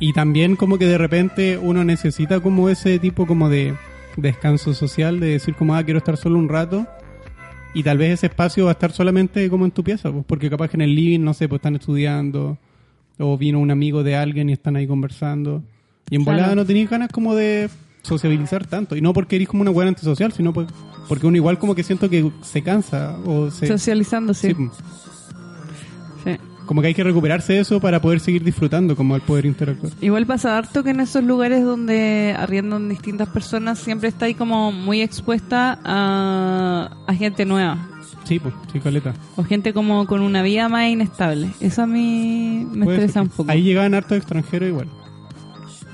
Y también como que de repente uno necesita como ese tipo como de descanso social, de decir como, ah, quiero estar solo un rato. Y tal vez ese espacio va a estar solamente como en tu pieza, pues, porque capaz que en el living, no sé, pues están estudiando, o vino un amigo de alguien y están ahí conversando. Y en volada no tenéis ganas como de sociabilizar tanto. Y no porque eres como una buena antisocial, sino pues, porque uno igual como que siento que se cansa o se... Socializándose. sí, pues. Sí. Como que hay que recuperarse de eso para poder seguir disfrutando, como el poder interactuar. Igual pasa harto que en esos lugares donde arriendan distintas personas siempre está ahí como muy expuesta a, a gente nueva. Sí, pues, sí, caleta. O gente como con una vida más inestable. Eso a mí me Puede estresa ser. un poco. Ahí llegaban hartos extranjeros igual.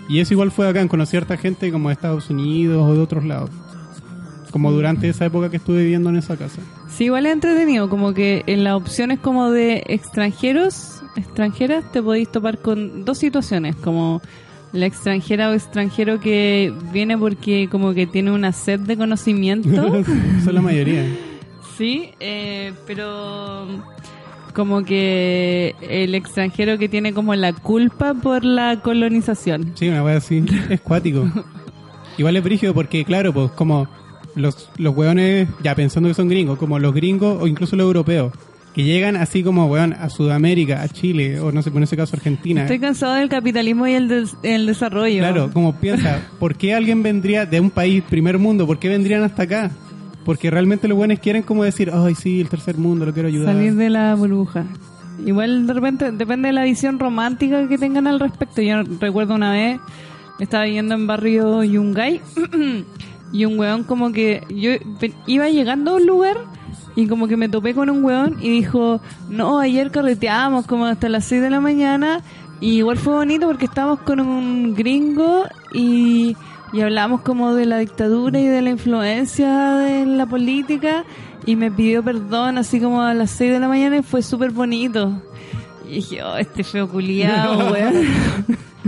Y eso igual fue acá, conocí a harta gente como de Estados Unidos o de otros lados. Como durante esa época que estuve viviendo en esa casa. Sí, igual es entretenido, como que en las opciones como de extranjeros, extranjeras, te podéis topar con dos situaciones, como la extranjera o extranjero que viene porque como que tiene una sed de conocimiento, [laughs] Son la mayoría. sí, eh, pero como que el extranjero que tiene como la culpa por la colonización. Sí, una wea así. Es cuático. [laughs] Igual es brígido porque, claro, pues como los, los weones, ya pensando que son gringos, como los gringos o incluso los europeos, que llegan así como, weón, a Sudamérica, a Chile, o no sé, por ese caso Argentina. Estoy cansado del capitalismo y el, des- el desarrollo. Claro, como piensa, ¿por qué alguien vendría de un país primer mundo? ¿Por qué vendrían hasta acá? Porque realmente los buenos quieren como decir, ay, sí, el tercer mundo, lo quiero ayudar. Salir de la burbuja. Igual de repente depende de la visión romántica que tengan al respecto. Yo recuerdo una vez, estaba viviendo en barrio Yungay [clears throat] y un weón como que yo iba llegando a un lugar y como que me topé con un weón y dijo, no, ayer carreteábamos como hasta las 6 de la mañana y igual fue bonito porque estábamos con un gringo y y hablamos como de la dictadura y de la influencia de la política y me pidió perdón así como a las 6 de la mañana y fue súper bonito. Y dije, oh, este feo culiado, [laughs] weón.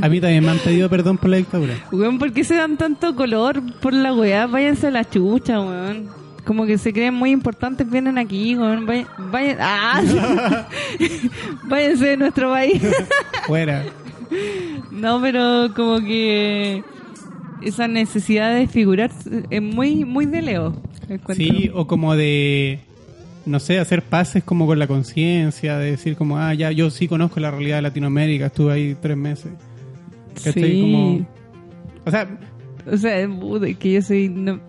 A mí también me han pedido perdón por la dictadura. Weón, ¿por qué se dan tanto color por la weá? Váyanse a la chucha, weón. Como que se creen muy importantes, vienen aquí, weón. Vayan, vayan, ¡ah! [laughs] Váyanse de nuestro país. [laughs] Fuera. No, pero como que esa necesidad de figurar es muy, muy de Leo. Sí, o como de, no sé, hacer pases como con la conciencia, de decir como, ah, ya, yo sí conozco la realidad de Latinoamérica, estuve ahí tres meses. ¿Cachai? Sí. Como, o sea, O sea, que yo soy... No,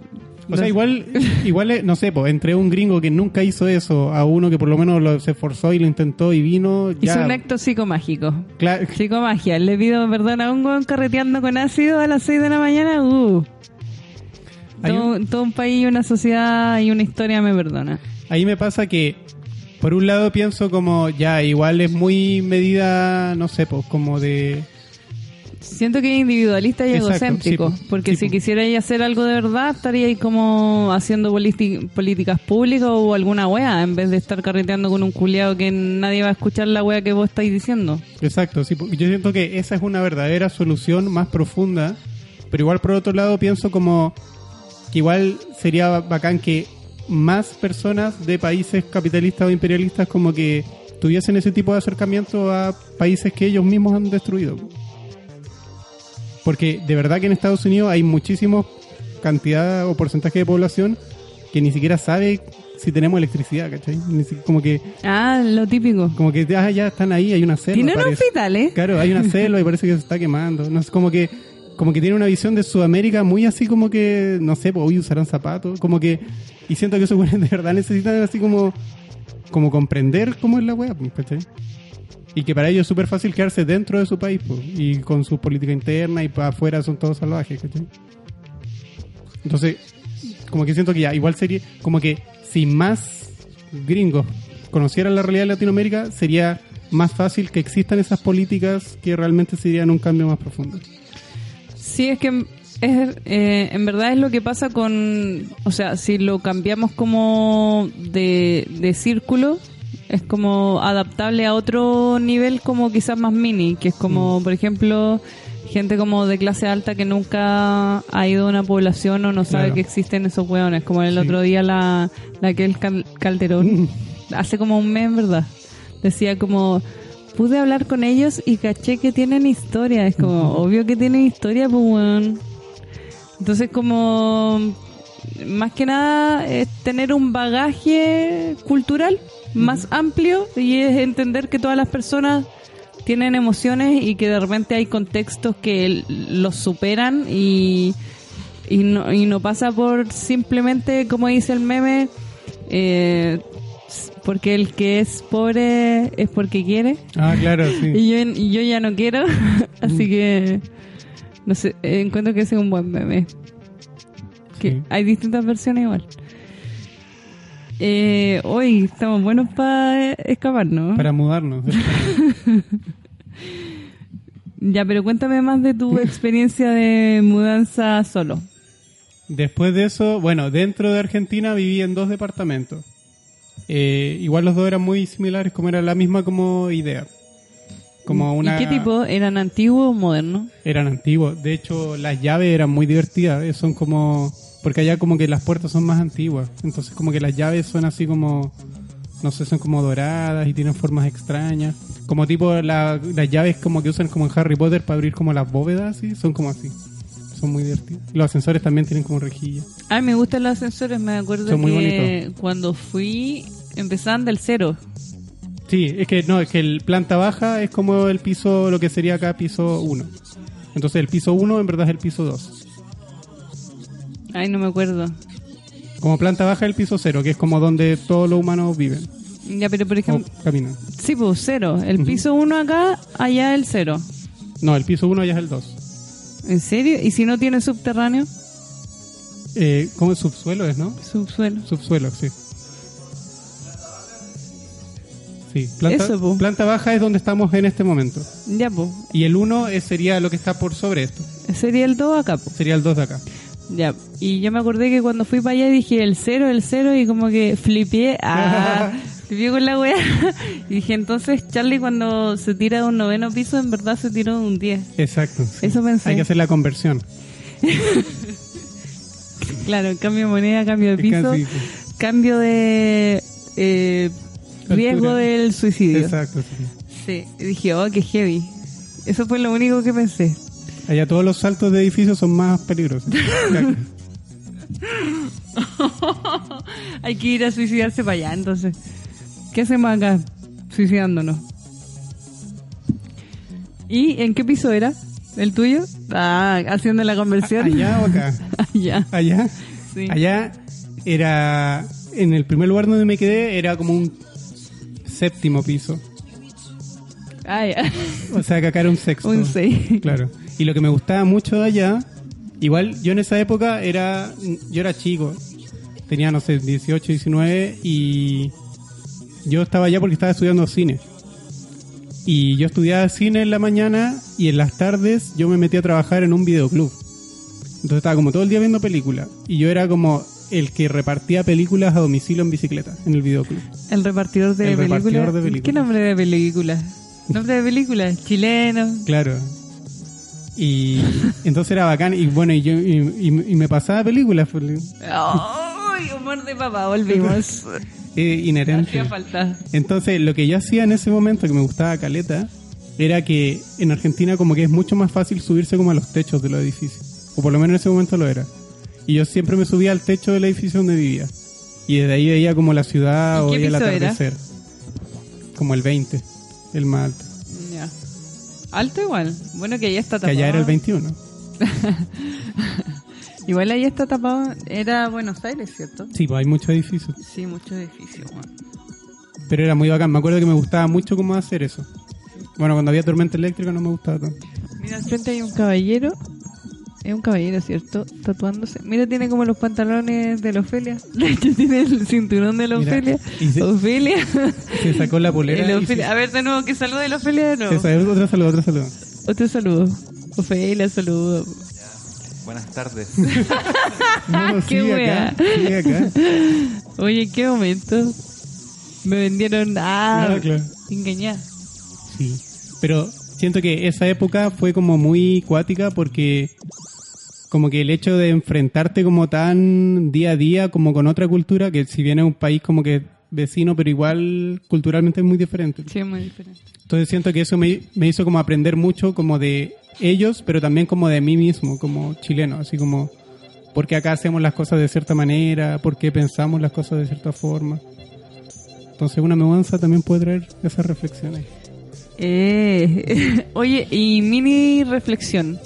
o sea, igual, igual, no sé, pues, [laughs] entre un gringo que nunca hizo eso a uno que por lo menos lo, se esforzó y lo intentó y vino, ya, Hizo un acto psicomágico. Psicomagia. Le pido perdón a un weón carreteando con ácido a las 6 de la mañana. Uh. Todo, un- todo un país, una sociedad y una historia me perdona. Ahí me pasa que, por un lado pienso como, ya, igual es muy medida, no sé, pues, como de... Siento que es individualista y Exacto, egocéntrico, sí, porque sí, si po. quisierais hacer algo de verdad, estaría ahí como haciendo políticas públicas o alguna wea, en vez de estar carreteando con un culiado que nadie va a escuchar la wea que vos estáis diciendo. Exacto, sí, yo siento que esa es una verdadera solución más profunda, pero igual por otro lado pienso como que igual sería bacán que más personas de países capitalistas o imperialistas como que tuviesen ese tipo de acercamiento a países que ellos mismos han destruido. Porque de verdad que en Estados Unidos hay muchísima cantidad o porcentaje de población que ni siquiera sabe si tenemos electricidad, ¿cachai? Como que Ah, lo típico. como que ah, ya están ahí, hay una selva. Tienen parece. hospitales. Claro, hay una selva y parece que se está quemando. No sé, como que como que tiene una visión de Sudamérica muy así como que, no sé, pues hoy usarán zapatos, como que y siento que esos güeyes de verdad necesitan así como como comprender cómo es la wea, pues, ¿cachai? Y que para ellos es súper fácil quedarse dentro de su país, pues, y con su política interna y para afuera son todos salvajes. Entonces, como que siento que ya, igual sería, como que si más gringos conocieran la realidad de Latinoamérica, sería más fácil que existan esas políticas que realmente serían un cambio más profundo. Sí, es que es, eh, en verdad es lo que pasa con, o sea, si lo cambiamos como de, de círculo, es como adaptable a otro nivel como quizás más mini, que es como, por ejemplo, gente como de clase alta que nunca ha ido a una población o no sabe Claro. que existen esos hueones, como el Sí. otro día la, la que es Cal- Calderón, hace como un mes verdad, decía como... Pude hablar con ellos y caché que tienen historia. Es como, obvio que tienen historia, pues, weón. Entonces, como, más que nada, es tener un bagaje cultural más amplio y es entender que todas las personas tienen emociones y que de repente hay contextos que los superan y, y, no, y no pasa por simplemente, como dice el meme, eh, porque el que es pobre es porque quiere. Ah, claro, sí. [laughs] Y yo, y yo ya no quiero, [laughs] así que no sé, encuentro que ese es un buen meme. Que Sí. hay distintas versiones igual. Eh, hoy estamos buenos para escapar, ¿no? Para mudarnos. [laughs] Ya, pero cuéntame más de tu experiencia de mudanza solo. Después de eso, bueno, dentro de Argentina viví en dos departamentos. Eh, igual los dos eran muy similares, como era la misma como idea. Como una... ¿Y qué tipo? ¿Eran antiguos o modernos? Eran antiguos. De hecho, las llaves eran muy divertidas. eh, Son como... Porque allá como que las puertas son más antiguas. Entonces como que las llaves son así como... No sé, son como doradas y tienen formas extrañas. Como tipo la- las llaves como que usan como en Harry Potter para abrir como las bóvedas, así. Son como así. Son muy divertidas. Los ascensores también tienen como rejillas. Ay, me gustan los ascensores. Me acuerdo Son muy que cuando fui empezaban del cero. Sí, es que no, es que el planta baja es como el piso, lo que sería acá piso 1. Entonces el piso 1 en verdad es el piso 2. Ay, no me acuerdo. Como planta baja el piso 0, que es como donde todos los humanos viven Ya, pero por o ejemplo... caminan. Sí, pues cero. El piso uno acá, allá el cero. No, el piso 1 ya es el 2. ¿En serio? ¿Y si no tiene subterráneo? Eh, ¿Cómo es subsuelo es, no? Subsuelo. Subsuelo, sí. Sí, planta, Eso, po. planta baja es donde estamos en este momento. Ya, pues. Y el 1 sería lo que está por sobre esto. Sería el 2 acá, pues. Sería el 2 de acá. Ya. Y yo me acordé que cuando fui para allá dije el 0, el 0 y como que flipié. Ah, [laughs] flipié con la wea. [laughs] Y dije, entonces Charlie cuando se tira de un noveno piso en verdad se tiró de un 10. Exacto. sí. Eso pensé. Hay que hacer la conversión. [laughs] Claro, cambio de moneda, cambio de piso, Casi, cambio de eh, riesgo del suicidio. Exacto. sí. Sí, y dije, oh, qué heavy. Eso fue lo único que pensé. Allá todos los saltos de edificios son más peligrosos. [laughs] Hay que ir a suicidarse para allá, entonces. ¿Qué hacemos acá? Suicidándonos. ¿Y en qué piso era? ¿El tuyo? Ah, haciendo la conversión. Allá o acá. [laughs] Allá. Allá. Sí. Allá era. En el primer lugar donde me quedé era como un séptimo piso. Ah, ya. O sea que acá era un sexto. [laughs] Un 6. Claro. Y lo que me gustaba mucho de allá, igual yo en esa época era, yo era chico, tenía no sé, 18, 19 y yo estaba allá porque estaba estudiando cine. Y yo estudiaba cine en la mañana y en las tardes yo me metí a trabajar en un videoclub. Entonces estaba como todo el día viendo películas. Y yo era como el que repartía películas a domicilio en bicicleta en el videoclub. El repartidor de El películas. repartidor de películas. ¿Qué nombre de película? [laughs] ¿Nombre de película? Chileno. Claro. Y entonces era bacán. Y bueno, y, yo, y, y- y me pasaba películas. pues, ¡Ay! humor de papá, volvimos. [laughs] eh, inherente. Falta. Entonces, lo que yo hacía en ese momento que me gustaba caleta era que en Argentina como que es mucho más fácil subirse como a los techos de los edificios. O por lo menos en ese momento lo era. Y yo siempre me subía al techo del edificio donde vivía. Y desde ahí veía como la ciudad ¿Y o veía el era? atardecer. Como el 20, el más alto. Ya. Alto igual. Bueno, que allá está Que tapado. allá era el 21. [laughs] Igual ahí está tapado. Era Buenos Aires, ¿cierto? Sí, pues hay muchos edificios. Sí, muchos edificios. Pero era muy bacán. Me acuerdo que me gustaba mucho cómo hacer eso. Bueno, cuando había tormenta eléctrica no me gustaba tanto. Mira, al frente hay un caballero. Es un caballero, ¿cierto? Tatuándose. Mira, tiene como los pantalones de la Ofelia. De [laughs] hecho, tiene el cinturón de la Mira, Ofelia. y se- Ofelia. [laughs] Se sacó la polera. Se- A ver, de nuevo, que salude la Ofelia de nuevo. Es otro saludo, otro saludo. Otro saludo. Ofelia, saludo. Buenas tardes. [laughs] No, Qué sigue wea. acá, sigue acá. Oye, ¿en qué momento? Me vendieron. Ah, Ah, claro. engañar. Sí. Pero siento que esa época fue como muy cuática porque como que el hecho de enfrentarte como tan día a día como con otra cultura, que si bien es un país como que vecino, pero igual culturalmente es muy diferente. Sí, es muy diferente. Entonces siento que eso me, me hizo como aprender mucho como de ellos, pero también como de mí mismo, como chileno, así como por qué acá hacemos las cosas de cierta manera, por qué pensamos las cosas de cierta forma. Entonces una mudanza también puede traer esas reflexiones. Eh, [laughs] oye, y mini reflexión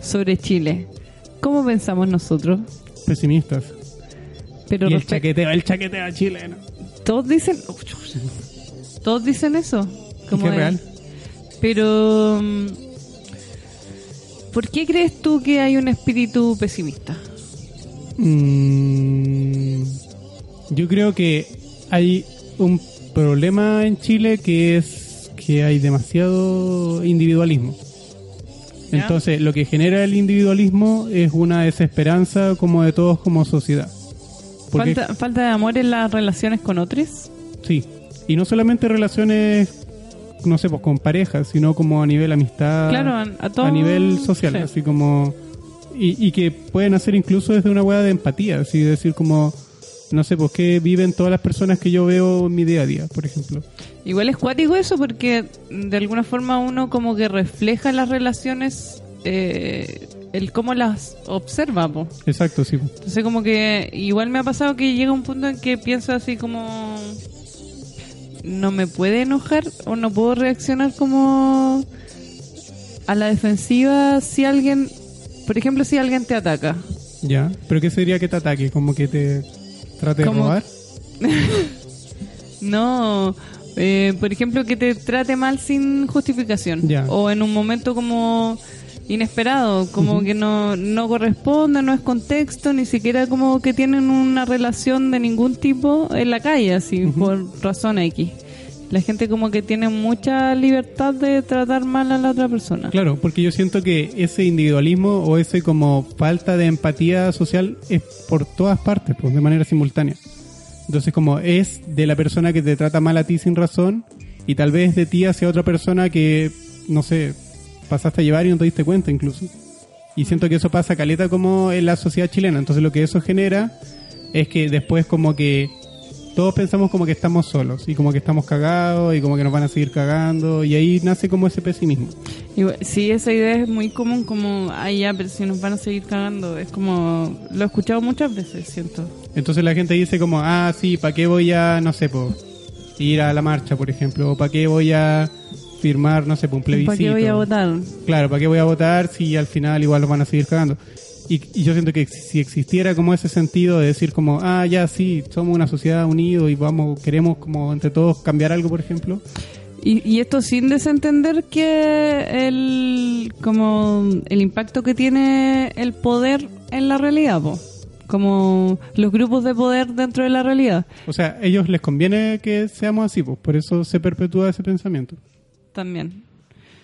sobre Chile. ¿Cómo pensamos nosotros? Pesimistas. Pero y el chaqueteo, el chaqueteo chileno. todos dicen, todos dicen eso. ¿Y qué de- real? Pero, mm, ¿por qué crees tú que hay un espíritu pesimista? Mm, yo creo que hay un problema en Chile que es que hay demasiado individualismo. Entonces, lo que genera el individualismo es una desesperanza como de todos como sociedad. Porque, Falta, falta de amor en las relaciones con otros. sí, y no solamente relaciones, no sé, pues con parejas, sino como a nivel amistad, Claro, a- a todo- nivel social, sí. así como... Y, y que pueden hacer incluso desde una hueá de empatía, así decir como, no sé, pues qué viven todas las personas que yo veo en mi día a día, por ejemplo. Igual es cuático eso porque mm, de alguna forma uno como que refleja las relaciones, eh, el cómo las observa, po. Exacto, sí. Entonces como que igual me ha pasado que llega un punto en que pienso así como no me puede enojar o no puedo reaccionar como a la defensiva si alguien, por ejemplo, si alguien te ataca. Ya, pero ¿qué sería que te ataque? ¿Como que te trate de robar? [laughs] No, eh, por ejemplo, que te trate mal sin justificación. O en un momento como inesperado, como que no, no corresponde, no es contexto, ni siquiera como que tienen una relación de ningún tipo en la calle, así, por razón X. La gente como que tiene mucha libertad de tratar mal a la otra persona. Claro, porque yo siento que ese individualismo o ese como falta de empatía social es por todas partes, pues de manera simultánea. Entonces como es de la persona que te trata mal a ti sin razón y tal vez de ti hacia otra persona que, no sé, pasaste a llevar y no te diste cuenta incluso. Y siento que eso pasa caleta como en la sociedad chilena. Entonces lo que eso genera es que después como que todos pensamos como que estamos solos y como que estamos cagados y como que nos van a seguir cagando y ahí nace como ese pesimismo. Y sí, esa idea es muy común, como, ay, ya, pero si nos van a seguir cagando. Es como, lo he escuchado muchas veces, siento. Entonces la gente dice como, ah, sí, ¿para qué voy a, no sé, po, ir a la marcha, por ejemplo? ¿O para qué voy a firmar, no sé, po, un plebiscito? ¿Para qué voy a votar? Claro, ¿para qué voy a votar si al final igual los van a seguir cagando? Y, y yo siento que si existiera como ese sentido de decir como, ah, ya sí, somos una sociedad unida y vamos, queremos como entre todos cambiar algo, por ejemplo. Y, y esto sin desentender que el como el impacto que tiene el poder en la realidad, po. como los grupos de poder dentro de la realidad O sea, a ellos les conviene que seamos así, pues por eso se perpetúa ese pensamiento, también.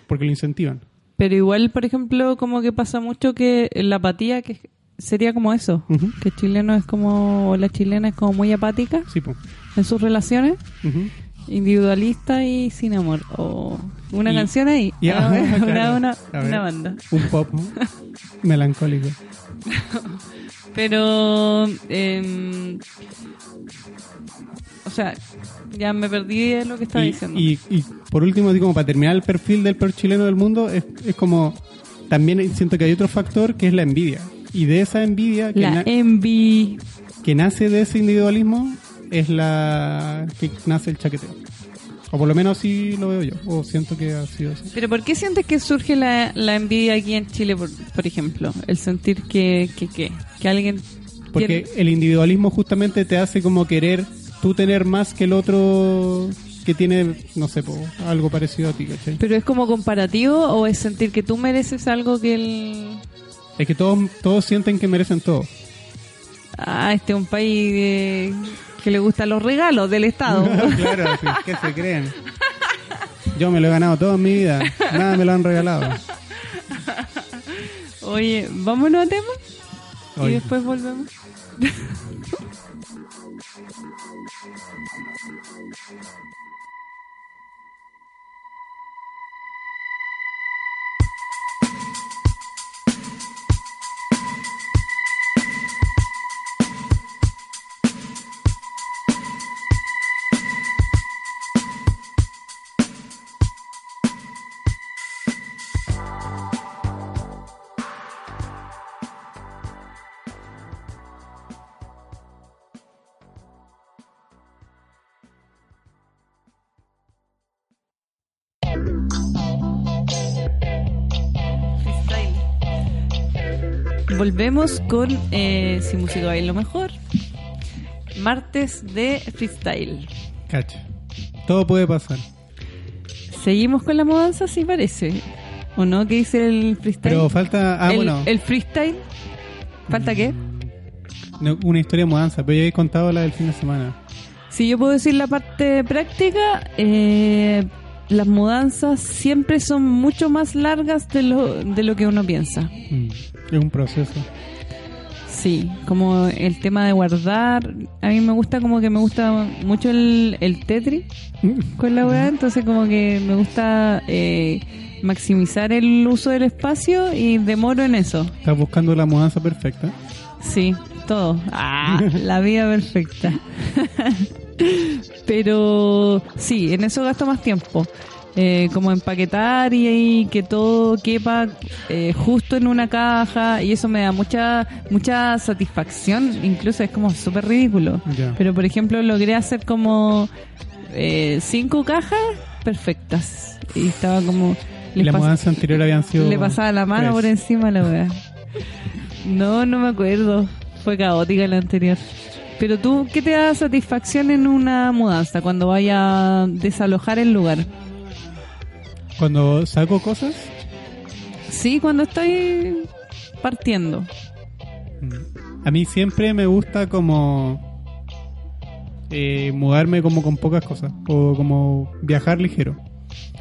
porque lo incentivan. Pero igual, por ejemplo, como que pasa mucho que la apatía que sería como eso, que el chileno es como o la chilena es como muy apática Sí, en sus relaciones, individualista y sin amor o una Y- canción ahí, y- Ah, [laughs] una, claro. una, A ver. una banda. Un pop melancólico. [laughs] Pero, eh, o sea, ya me perdí de lo que estaba Y, diciendo. y, y por último, así como para terminar el perfil del peor chileno del mundo, es, es como también siento que hay otro factor que es la envidia. Y de esa envidia que, la envy. que nace de ese individualismo es la que nace el chaqueteo. O por lo menos así lo veo yo, o siento que ha sido así. Pero ¿por qué sientes que surge la, la envidia aquí en Chile, por, por ejemplo? El sentir que, que, que, que alguien... Porque tiene- el individualismo justamente te hace como querer tú tener más que el otro que tiene, no sé, po, algo parecido a ti, ¿cachai? ¿Pero es como comparativo o es sentir que tú mereces algo que el... Es que todos, todos sienten que merecen todo. Ah, este es un país de- que le gustan los regalos del Estado. [laughs] claro, sí, ¿qué se creen? Yo me lo he ganado toda mi vida, nada me lo han regalado. Oye, vámonos a tema y después volvemos. [laughs] Volvemos con eh, Si Música Baila lo Mejor. Martes de freestyle. cacha. Todo puede pasar. Seguimos con la mudanza, sí parece. ¿O no? ¿Qué dice el freestyle? Pero falta, ah, el, bueno, el freestyle. ¿Falta qué? no, una historia de mudanza, pero ya he contado la del fin de semana. Si yo puedo decir la parte práctica, eh, las mudanzas siempre son mucho más largas de lo, de lo que uno piensa. Mm, Es un proceso. Sí, como el tema de guardar. A mí me gusta como que me gusta mucho el, el Tetris con la weá, entonces como que me gusta eh, maximizar el uso del espacio y demoro en eso. Estás buscando la mudanza perfecta. Sí, todo. Ah, [laughs] la vida perfecta. [laughs] [laughs] Pero sí, en eso gasto más tiempo. Eh, como empaquetar y, y que todo quepa eh, justo en una caja y eso me da mucha mucha satisfacción incluso es como súper ridículo pero por ejemplo logré hacer como eh, cinco cajas perfectas y estaba como la mudanza anterior habían sido. le pasaba la mano tres. por encima la weá. [laughs] No, no me acuerdo. Fue caótica la anterior. Pero tú, ¿qué te da satisfacción en una mudanza cuando vaya a desalojar el lugar? Cuando saco cosas, Sí, cuando estoy partiendo. a mí siempre me gusta como eh, mudarme como con pocas cosas o como viajar ligero.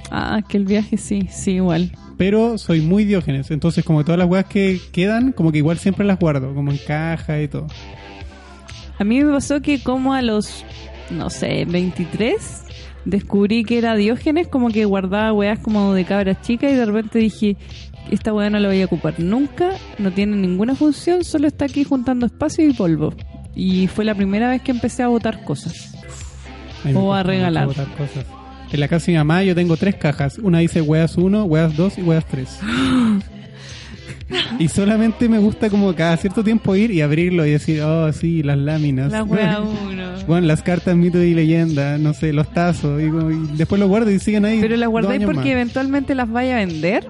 Ah, que el viaje sí, sí, igual. Pero soy muy diógenes, entonces como todas las weas que quedan, como que igual siempre las guardo, como en caja y todo. A mí me pasó que como a los, no sé, 23, descubrí que era Diógenes, como que guardaba weas como de cabras chicas y de repente dije, esta wea no la voy a ocupar nunca, no tiene ninguna función, solo está aquí juntando espacio y polvo. Y fue la primera vez que empecé a botar cosas. O a regalar. botar cosas. En la casa de mi mamá yo tengo tres cajas. Una dice weas 1, weas 2 y weas 3. [gasps] [gasps] y solamente me gusta como cada cierto tiempo ir y abrirlo y decir, oh sí, las láminas. La wea uno. Bueno, las cartas mito y leyenda, no sé, los tazos. Y, y después los guardo y siguen ahí. ¿Pero las guardáis porque más. eventualmente las vaya a vender?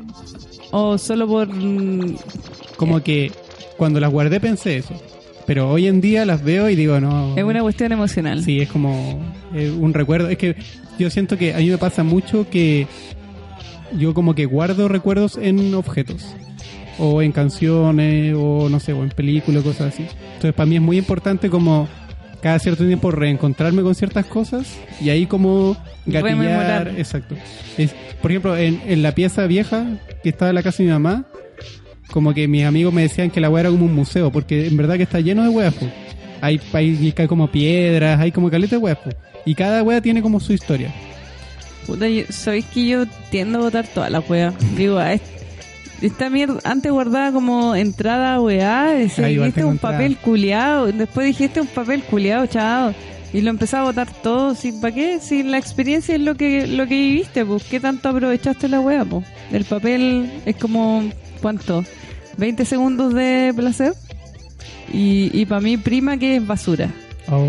¿O solo por...? mm, Como que cuando las guardé pensé eso. Pero hoy en día las veo y digo, no. Es una cuestión emocional. Sí, es como eh, un recuerdo. Es que yo siento que a mí me pasa mucho que yo como que guardo recuerdos en objetos. O en canciones, o no sé, o en películas, cosas así. Entonces para mí es muy importante como cada cierto tiempo reencontrarme con ciertas cosas y ahí como gatillar. Rememorar. Exacto. Es, por ejemplo, en, en la pieza vieja que estaba en la casa de mi mamá, como que mis amigos me decían que la weá era como un museo, porque en verdad que está lleno de weas. Hay, hay, hay como piedras, hay como caleta de weas. Y cada wea tiene como su historia. Puta, yo- ¿sabéis que yo tiendo a botar todas las weas? Digo, a est- esta mierda, antes guardaba como entrada weá, decía, este es un entrada. papel culiado, después dije, este es un papel culiado, chao. Y lo empezaba a botar todo, ¿sí? ¿para qué? Si la experiencia es lo que lo que viviste, pues, ¿qué tanto aprovechaste la wea, pues? El papel es como, ¿cuánto? ¿20 segundos de placer? Y, y para mí, prima, que es basura, Oh.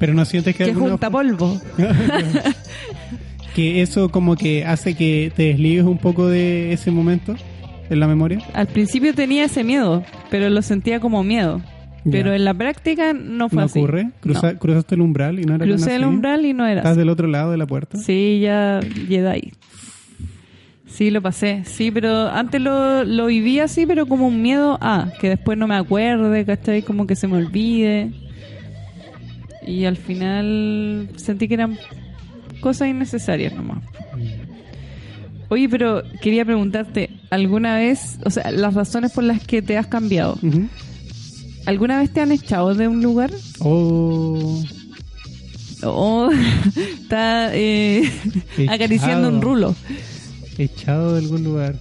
Pero no sientes que que alguna- junta polvo. [laughs] [laughs] que eso como que hace que te desligues un poco de ese momento en la memoria. Al principio tenía ese miedo, pero lo sentía como miedo. Ya. Pero en la práctica no fue ¿No así. ocurre? Cruza- No. Cruzaste el umbral y no era Crucé el umbral y no era ¿Estás así. del otro lado de la puerta? Sí, ya Jedi. Sí, lo pasé. Sí, pero antes lo, lo viví así, pero como un miedo a que después no me acuerde, ¿cachai? Como que se me olvide. Y al final sentí que eran cosas innecesarias nomás. Oye, pero quería preguntarte, ¿alguna vez, o sea, las razones por las que te has cambiado. ¿alguna vez te han echado de un lugar? Oh, ¿O [laughs] está eh, acariciando un rulo? echado de algún lugar.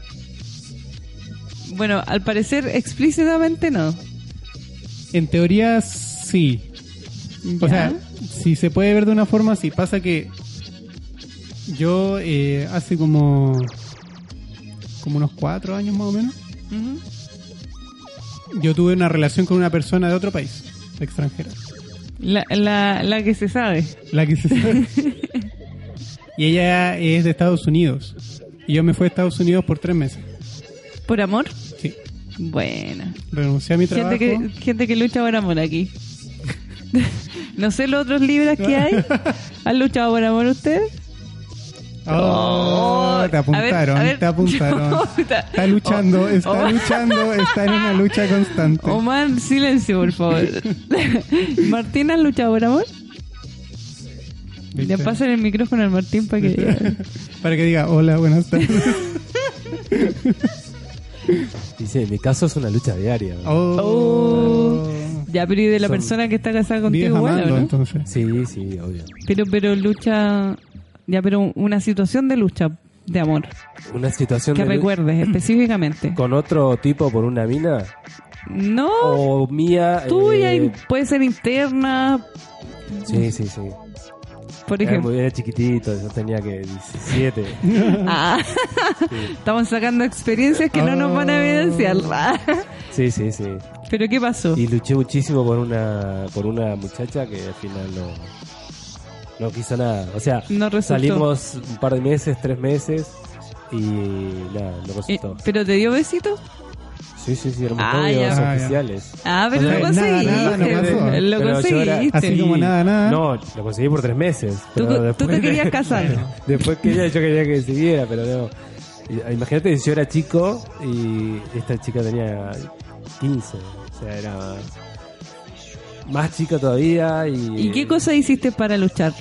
Bueno, al parecer explícitamente no. En teoría sí. O sea, si se puede ver de una forma, sí. Pasa que yo eh, hace como como unos cuatro años más o menos, yo tuve una relación con una persona de otro país, extranjera. la, la, la que se sabe. La que se sabe. [laughs] y ella es de Estados Unidos. Y yo me fui a Estados Unidos por tres meses. ¿Por amor? Sí. Buena. Renuncié a mi trabajo. Gente que, gente que lucha por amor aquí. [laughs] no sé los otros libros que hay. [laughs] ¿Han luchado por amor ustedes? Oh, te a apuntaron, ver, a ver. te apuntaron. [laughs] Está luchando, está Omar. luchando, está en una lucha constante. Omar, silencio, por favor. [laughs] ¿Martín has luchado por amor? Le pasan el micrófono al Martín para que diga. [laughs] Para que diga, hola, buenas tardes. Dice, en mi caso es una lucha diaria. ¿no? Oh. Ya, pero y de la Son- persona que está casada contigo, bueno, amando, ¿no? entonces. Sí, sí, obvio. Pero, pero lucha. Ya, pero una situación de lucha de amor. Una situación Que de recuerdes [clears throat] específicamente. con otro tipo por una mina No, o mía. tuya, eh, puede ser interna, Sí, sí, sí. por Era, ejemplo. muy- era chiquitito, yo tenía que 17. [laughs] Ah, estamos sacando experiencias que no nos van a evidenciar. Sí, sí, sí. pero ¿qué pasó? Y luché muchísimo por una por una muchacha que al final no no quiso nada. O sea, No salimos un par de meses, tres meses y nada, no Eh, resultó. ¿Pero te dio besitos? Sí, sí, sí, éramos Ah, novios ya. Ah, ya. oficiales. Ah, pero lo conseguiste. nada, lo Pero conseguiste. Así como nada, nada. No, lo conseguí por tres meses. Tú- pero tú después- te querías casar. [laughs] después quería, yo quería que siguiera, pero no. Y- Imagínate si yo era chico y esta chica tenía 15. O sea, era. Más chica todavía. ¿Y, ¿Y qué cosa hiciste para luchar?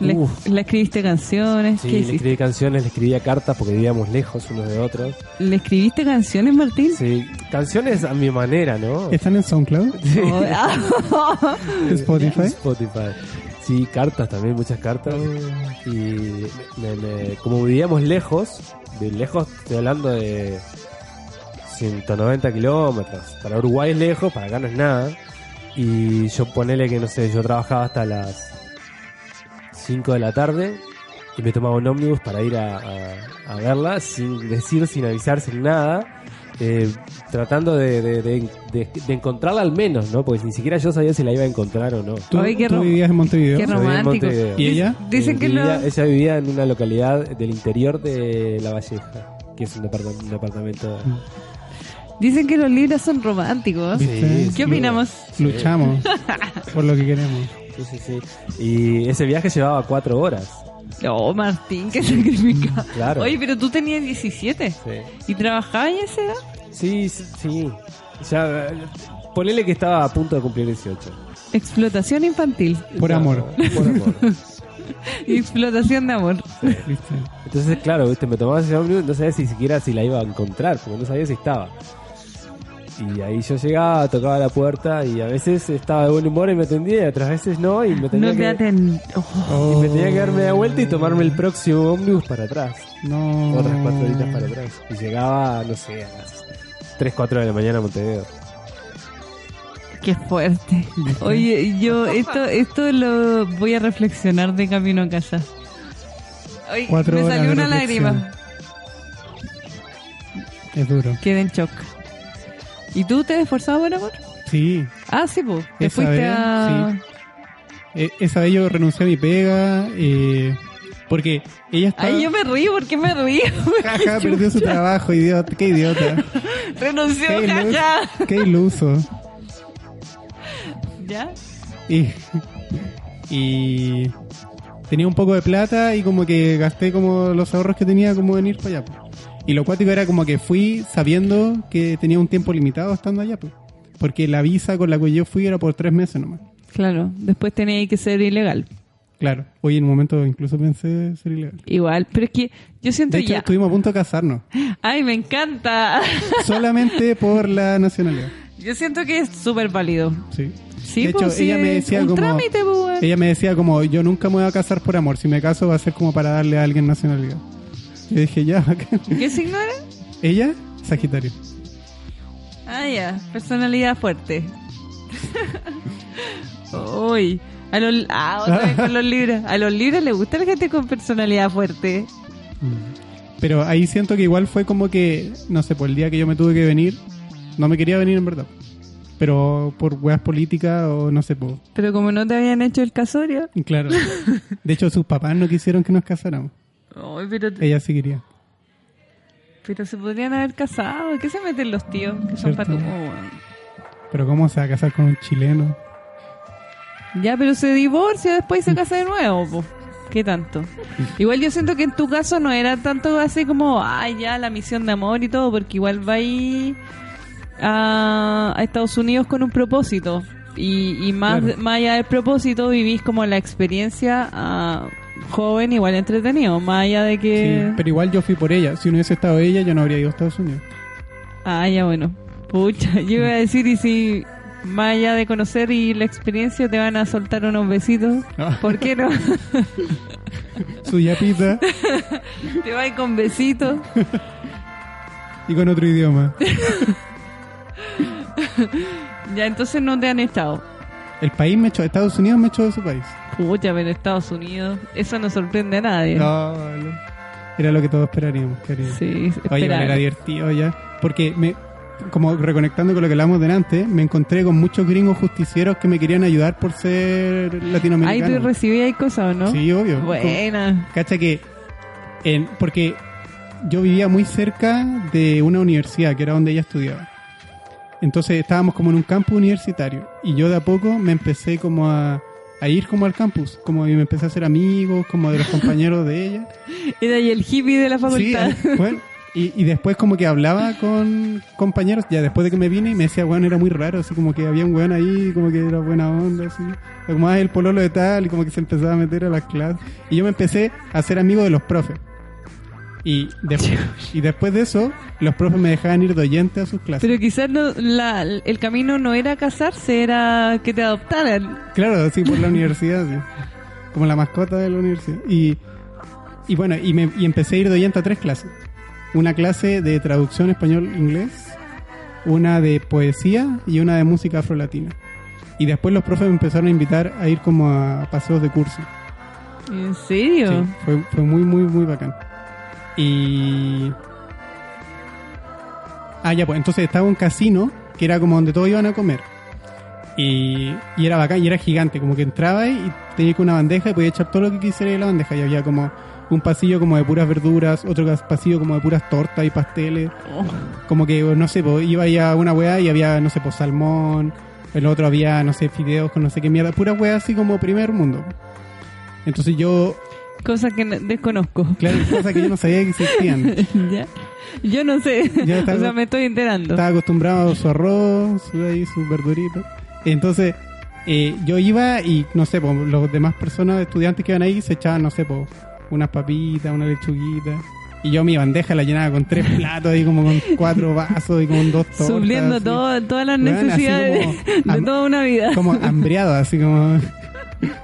¿Le, escribiste canciones? Sí, ¿Qué le hiciste? escribí canciones, le escribía cartas porque vivíamos lejos unos de otros. ¿Le escribiste canciones, Martín? Sí, canciones a mi manera, ¿no? ¿Están en SoundCloud? [laughs] Oh, ah. [laughs] ¿Spotify? Spotify. Sí, cartas también, muchas cartas. Y me- me- como vivíamos lejos, de lejos estoy hablando de 190 kilómetros. Para Uruguay es lejos, para acá no es nada. Y yo ponele que, no sé, yo trabajaba hasta las 5 de la tarde y me tomaba un ómnibus para ir a, a- a verla sin decir, sin avisar, sin nada. eh, tratando de, de- de- de- de encontrarla al menos, ¿no? Porque ni siquiera yo sabía si la iba a encontrar o no. ¿Tú, Ay, qué tú vivías en Montevideo? qué romántico. Montevideo. ¿Y ella? Dicen que Vivía- no. Ella vivía en una localidad del interior de La Valleja, que es un, departa- un departamento. Dicen que los libros son románticos. ¿Qué opinamos? Luchamos por lo que queremos. Sí, sí, sí. Y ese viaje llevaba cuatro horas. Oh, Martín, qué sacrificado. Claro. Oye, pero tú tenías 17 Sí, y trabajabas a esa edad. sí, sí. sí. Ya, ponele que estaba a punto de cumplir 18. Explotación infantil Por No, amor. Por amor. [laughs] explotación de amor. Entonces, claro, viste, me tomaba ese ómnibus, no sabía si siquiera si la iba a encontrar, porque no sabía si estaba. Y ahí yo llegaba, tocaba la puerta y a veces estaba de buen humor y me atendía y otras veces no y me tenía, No te que. Oh, Oh, y me tenía que darme la vuelta y tomarme el próximo ómnibus para atrás. No. Otras cuatro horitas para atrás. Y llegaba, no sé, a las 3, 4 de la mañana a Montevideo. qué fuerte. [laughs] Oye, yo esto esto lo voy a reflexionar de camino a casa. Oye, Cuatro me horas salió de una reflexión. lágrima. Es duro. Quedé en shock. ¿Y tú te has esforzado por amor? Sí. Ah, sí, pues. Te Esa fuiste vez, a... sí. E- esa vez yo renuncié a mi pega eh, porque ella estaba... Ay, yo me río, ¿por qué me río? [laughs] Jaja, perdió su trabajo, idiota. Qué idiota. Renunció, Qué, qué iluso. ¿Ya? Y, y tenía un poco de plata y como que gasté como los ahorros que tenía como en ir para allá. Y lo cuático era como que fui sabiendo que tenía un tiempo limitado estando allá. po. Porque la visa con la que yo fui era por tres meses nomás. Claro, después tenía que ser ilegal. Claro. Hoy en un momento incluso pensé ser ilegal. Igual, pero es que yo siento De hecho, ya... estuvimos a punto de casarnos. [laughs] Ay, me encanta. [laughs] solamente por la nacionalidad. Yo siento que es súper válido. Sí. Sí, de pues, hecho, sí, ella me es decía un como... trámite, pues. Ella me decía como, yo nunca me voy a casar por amor. Si me caso va a ser como para darle a alguien nacionalidad. Yo dije, ya. ¿Qué signo era? Ella, Sagitario. Ah, ya, personalidad fuerte. Uy, a los, ah, otra vez con los libros. A los libros les gusta la gente con personalidad fuerte. Pero ahí siento que igual fue como que, no sé, por el día que yo me tuve que venir, no me quería venir en verdad. Pero por weas políticas o no sé, por... Pero como no te habían hecho el casorio. Claro. [laughs] De hecho, sus papás no quisieron que nos casáramos. Pero, Ella sí quería. pero se podrían haber casado. ¿Qué se meten los tíos? Que son patos. Oh. Pero ¿cómo se va a casar con un chileno? Ya, pero se divorcia después y se casa de nuevo, po. ¿Qué tanto? Igual yo siento que en tu caso no era tanto así como, ay, ya, la misión de amor y todo, porque igual va ahí a, a Estados Unidos con un propósito. Y, y más, Claro. más allá del propósito, vivís como la experiencia ah, joven, igual entretenido. Más allá de Sí, que. pero igual yo fui por ella. Si no hubiese estado ella, yo no habría ido a Estados Unidos. Ah, ya, bueno. Pucha, [laughs] yo iba a decir, y si más allá de conocer y la experiencia te van a soltar unos besitos, Ah. ¿por qué no? [laughs] Su yapita [laughs] Te vas con besitos. y con otro idioma. Ya, entonces no te han echado. El país me echó, Estados Unidos me echó de su país. Pucha, pero Estados Unidos, eso no sorprende a nadie. No, no. Era lo que todos esperaríamos, cariño. Sí, Oye, era divertido ya. Porque me, como reconectando con lo que hablamos delante, me encontré con muchos gringos justicieros que me querían ayudar por ser Ahí latinoamericano. tú recibías cosas, ¿o no? Sí, obvio. Buena. Cacha que, en, porque yo vivía muy cerca de una universidad, que era donde ella estudiaba. Entonces estábamos como en un campus universitario. Y yo de a poco me empecé como a, a ir como al campus. Como y me empecé a hacer amigos, como de los [laughs] compañeros de ella. Era ahí el hippie de la Sí, facultad. eh, bueno, Y, y después como que hablaba con compañeros, ya después de que me vine, y me decía, weón, era muy raro, así como que había un weón ahí, como que era buena onda, así. Como, ah, el pololo de tal, y como que se empezaba a meter a las clases. Y yo me empecé a ser amigo de los profes. Y, de- y después de eso, los profes me dejaban ir de oyente a sus clases. Pero quizás no, la, el camino no era casarse, era que te adoptaran. Claro, sí, por la [laughs] universidad, sí. Como la mascota de la universidad. Y, y bueno, y, me, y empecé a ir de oyente a tres clases. Una clase de traducción español-inglés, una de poesía y una de música afrolatina. Y después los profes me empezaron a invitar a ir como a paseos de curso. ¿En serio? Sí, fue, fue muy, muy, muy bacán. Y... Ah, ya, pues entonces estaba un casino que era como donde todos iban a comer. Y, y era bacán y era gigante, como que entraba y tenía una bandeja y podía echar todo lo que quisiera en la bandeja. Y había como un pasillo como de puras verduras, otro pasillo como de puras tortas y pasteles. Oh. Como que, no sé, pues, iba ahí a una weá y había, no sé, pues salmón. El otro había, no sé, fideos con no sé qué mierda. Pura weá así como primer mundo. Entonces yo Cosa que no- desconozco. Claro, cosas que yo no sabía que existían. [laughs] ¿Ya? Yo no sé. Está- [laughs] o sea, me estoy enterando. Estaba acostumbrado a su arroz, su, ahí, sus verduritas. Entonces, eh, yo iba y, no sé, pues, los demás personas, estudiantes que iban ahí, se echaban, no sé, pues, unas papitas, una lechuguita. Y yo mi bandeja la llenaba con tres platos, ahí como con cuatro [laughs] vasos y con dos tortas. Supliendo todo, todas las necesidades como de am- toda una vida. Como hambriado, así como...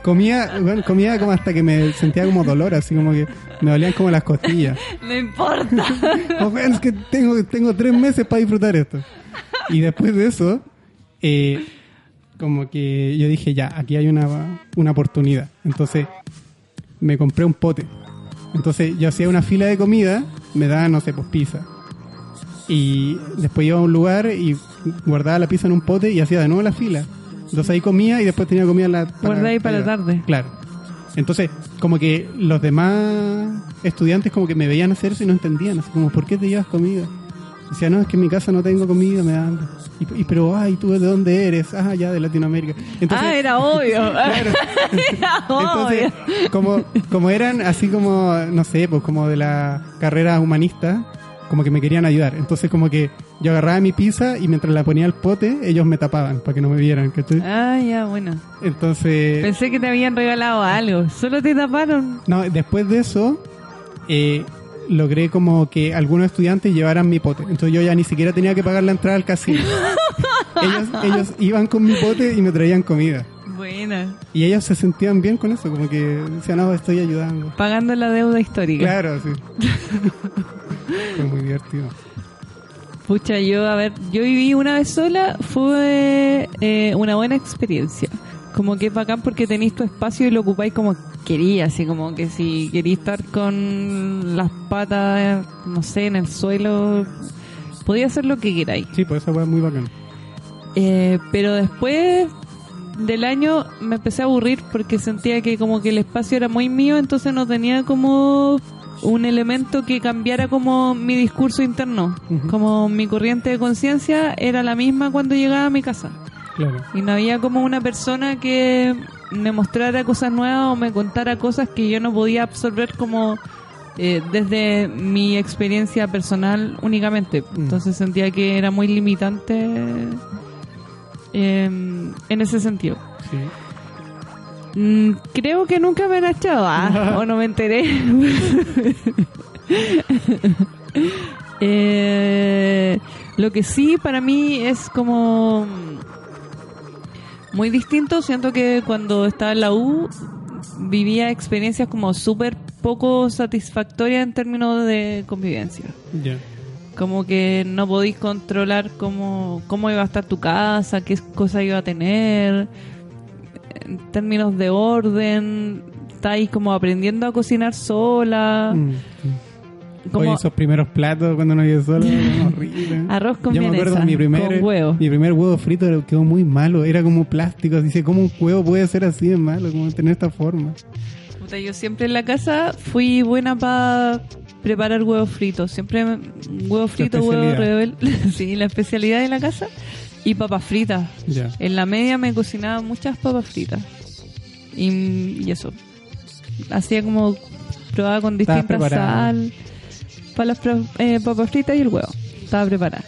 Comía, bueno, comía como hasta que me sentía como dolor, así como que me dolían como las costillas. No importa. [laughs] Como, "Weón, es que tengo, tengo tres meses para disfrutar esto. Y después de eso, eh, como que yo dije, ya, aquí hay una, una oportunidad. Entonces, me compré un pote. Entonces, yo hacía una fila de comida, me daban, no sé, pues pizza. Y después iba a un lugar y guardaba la pizza en un pote y hacía de nuevo la fila. Entonces ahí comía y después tenía comida en la, Guardá ahí para la tarde. Claro. Entonces, como que los demás estudiantes como que me veían hacer eso y no entendían. Así como, ¿por qué te llevas comida? Decía, no, es que en mi casa no tengo comida, me da hambre. Y, y, pero, ay, ¿tú de dónde eres? Ah, ya, de Latinoamérica. Entonces, ah, era [laughs] obvio. [laughs] era entonces, obvio. como, como eran así como, no sé, pues como de la carrera humanista, como que me querían ayudar. Entonces como que yo agarraba mi pizza y mientras la ponía al pote, ellos me tapaban para que no me vieran. ¿cachai? Ah, ya, bueno. Entonces, Pensé que te habían regalado algo. Solo te taparon. no, después de eso, eh, logré como que algunos estudiantes llevaran mi pote. Entonces yo ya ni siquiera tenía que pagar la entrada al casino. [laughs] ellos, ellos iban con mi pote y me traían comida. Buena. Y ellos se sentían bien con eso, como que decían, no, estoy ayudando. Pagando la deuda histórica. Claro, sí. [laughs] Fue muy divertido. Pucha, yo, a ver, yo viví una vez sola, fue eh, una buena experiencia. Como que es bacán porque tenéis tu espacio y lo ocupáis como quería, así como que si queréis estar con las patas, no sé, en el suelo, podía hacer lo que queráis. Sí, pues esa fue muy bacán. Eh, pero después del año me empecé a aburrir porque sentía que como que el espacio era muy mío, entonces no tenía como un elemento que cambiara como mi discurso interno. Como mi corriente de conciencia era la misma cuando llegaba a mi casa. Claro. Y no había como una persona que me mostrara cosas nuevas o me contara cosas que yo no podía absorber como eh, desde mi experiencia personal únicamente. Mm. Entonces sentía que era muy limitante eh, en ese sentido. Sí. Mm, creo que nunca me han echado, ah, [laughs] o no me enteré. [laughs] Eh, lo que sí para mí es como muy distinto. Siento que cuando estaba en la U vivía experiencias como súper poco satisfactorias en términos de convivencia. Como que no podéis controlar cómo, cómo iba a estar tu casa, qué cosa iba a tener, en términos de orden, estáis como aprendiendo a cocinar sola, Mm, como Oye, esos primeros platos cuando no había solo [laughs] eran horribles. arroz con Yo me acuerdo mi primer, huevo. mi primer huevo frito quedó muy malo, era como plástico, dice, ¿cómo un huevo puede ser así de malo, como tener esta forma? Puta, yo siempre en la casa fui buena para preparar huevos fritos. Siempre huevo frito, huevo rebelde. [laughs] sí, la especialidad de la casa. Y papas fritas. En la media me cocinaba muchas papas fritas. Y, y eso. Hacía como probaba con distintas sal. para las eh, papas fritas y el huevo. Estaba preparada.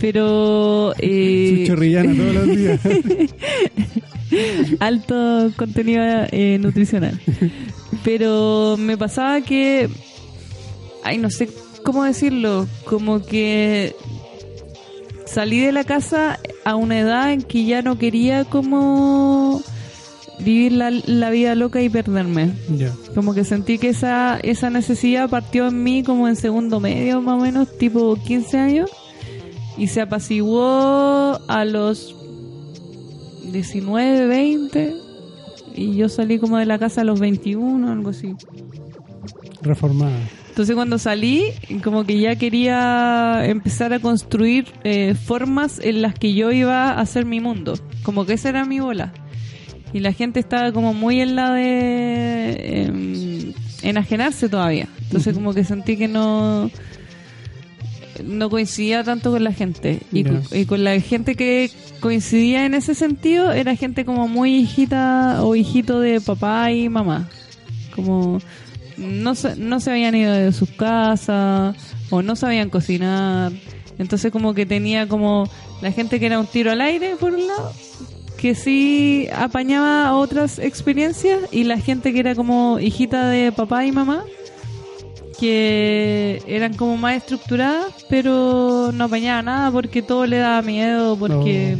Pero... eh, Su todos los días. [laughs] alto contenido eh, nutricional. Pero me pasaba que, ay, no sé cómo decirlo, como que salí de la casa a una edad en que ya no quería como vivir la, la vida loca y perderme. Como que sentí que esa, esa necesidad partió en mí como en segundo medio, más o menos, tipo 15 años, y se apaciguó a los 19, 20, y yo salí como de la casa a los 21, algo así. Reformada. Entonces cuando salí, como que ya quería empezar a construir eh, formas en las que yo iba a hacer mi mundo. Como que esa era mi bola. Y la gente estaba como muy en la de em, enajenarse todavía. Entonces como que sentí que no no coincidía tanto con la gente. Y, Ya. con- y con la gente que coincidía en ese sentido era gente como muy hijita o hijito de papá y mamá. Como no se, no se habían ido de sus casas o no sabían cocinar. Entonces como que tenía como la gente que era un tiro al aire por un lado, que sí apañaba otras experiencias y la gente que era como hijita de papá y mamá, que eran como más estructuradas, pero no apañaba nada porque todo le daba miedo, porque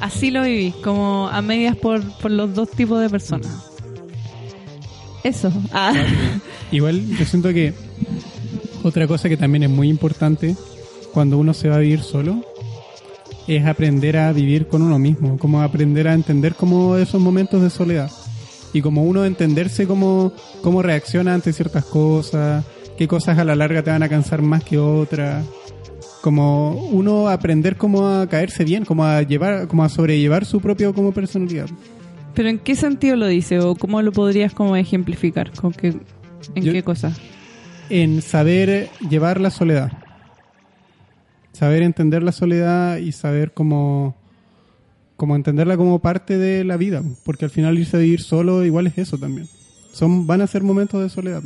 así lo viví, como a medias por, por los dos tipos de personas. Eso. Ah. Igual yo siento que otra cosa que también es muy importante cuando uno se va a vivir solo es aprender a vivir con uno mismo, como aprender a entender como esos momentos de soledad y como uno entenderse cómo, cómo reacciona ante ciertas cosas, qué cosas a la larga te van a cansar más que otras, como uno aprender cómo a caerse bien, como a llevar, como a sobrellevar su propio como personalidad. Pero ¿en qué sentido lo dice o cómo lo podrías como ejemplificar? ¿Con qué, ¿En Yo- qué cosa? en saber llevar la soledad. Saber entender la soledad y saber cómo, cómo entenderla como parte de la vida. Porque al final irse a vivir solo igual es eso también. Son, van a ser momentos de soledad.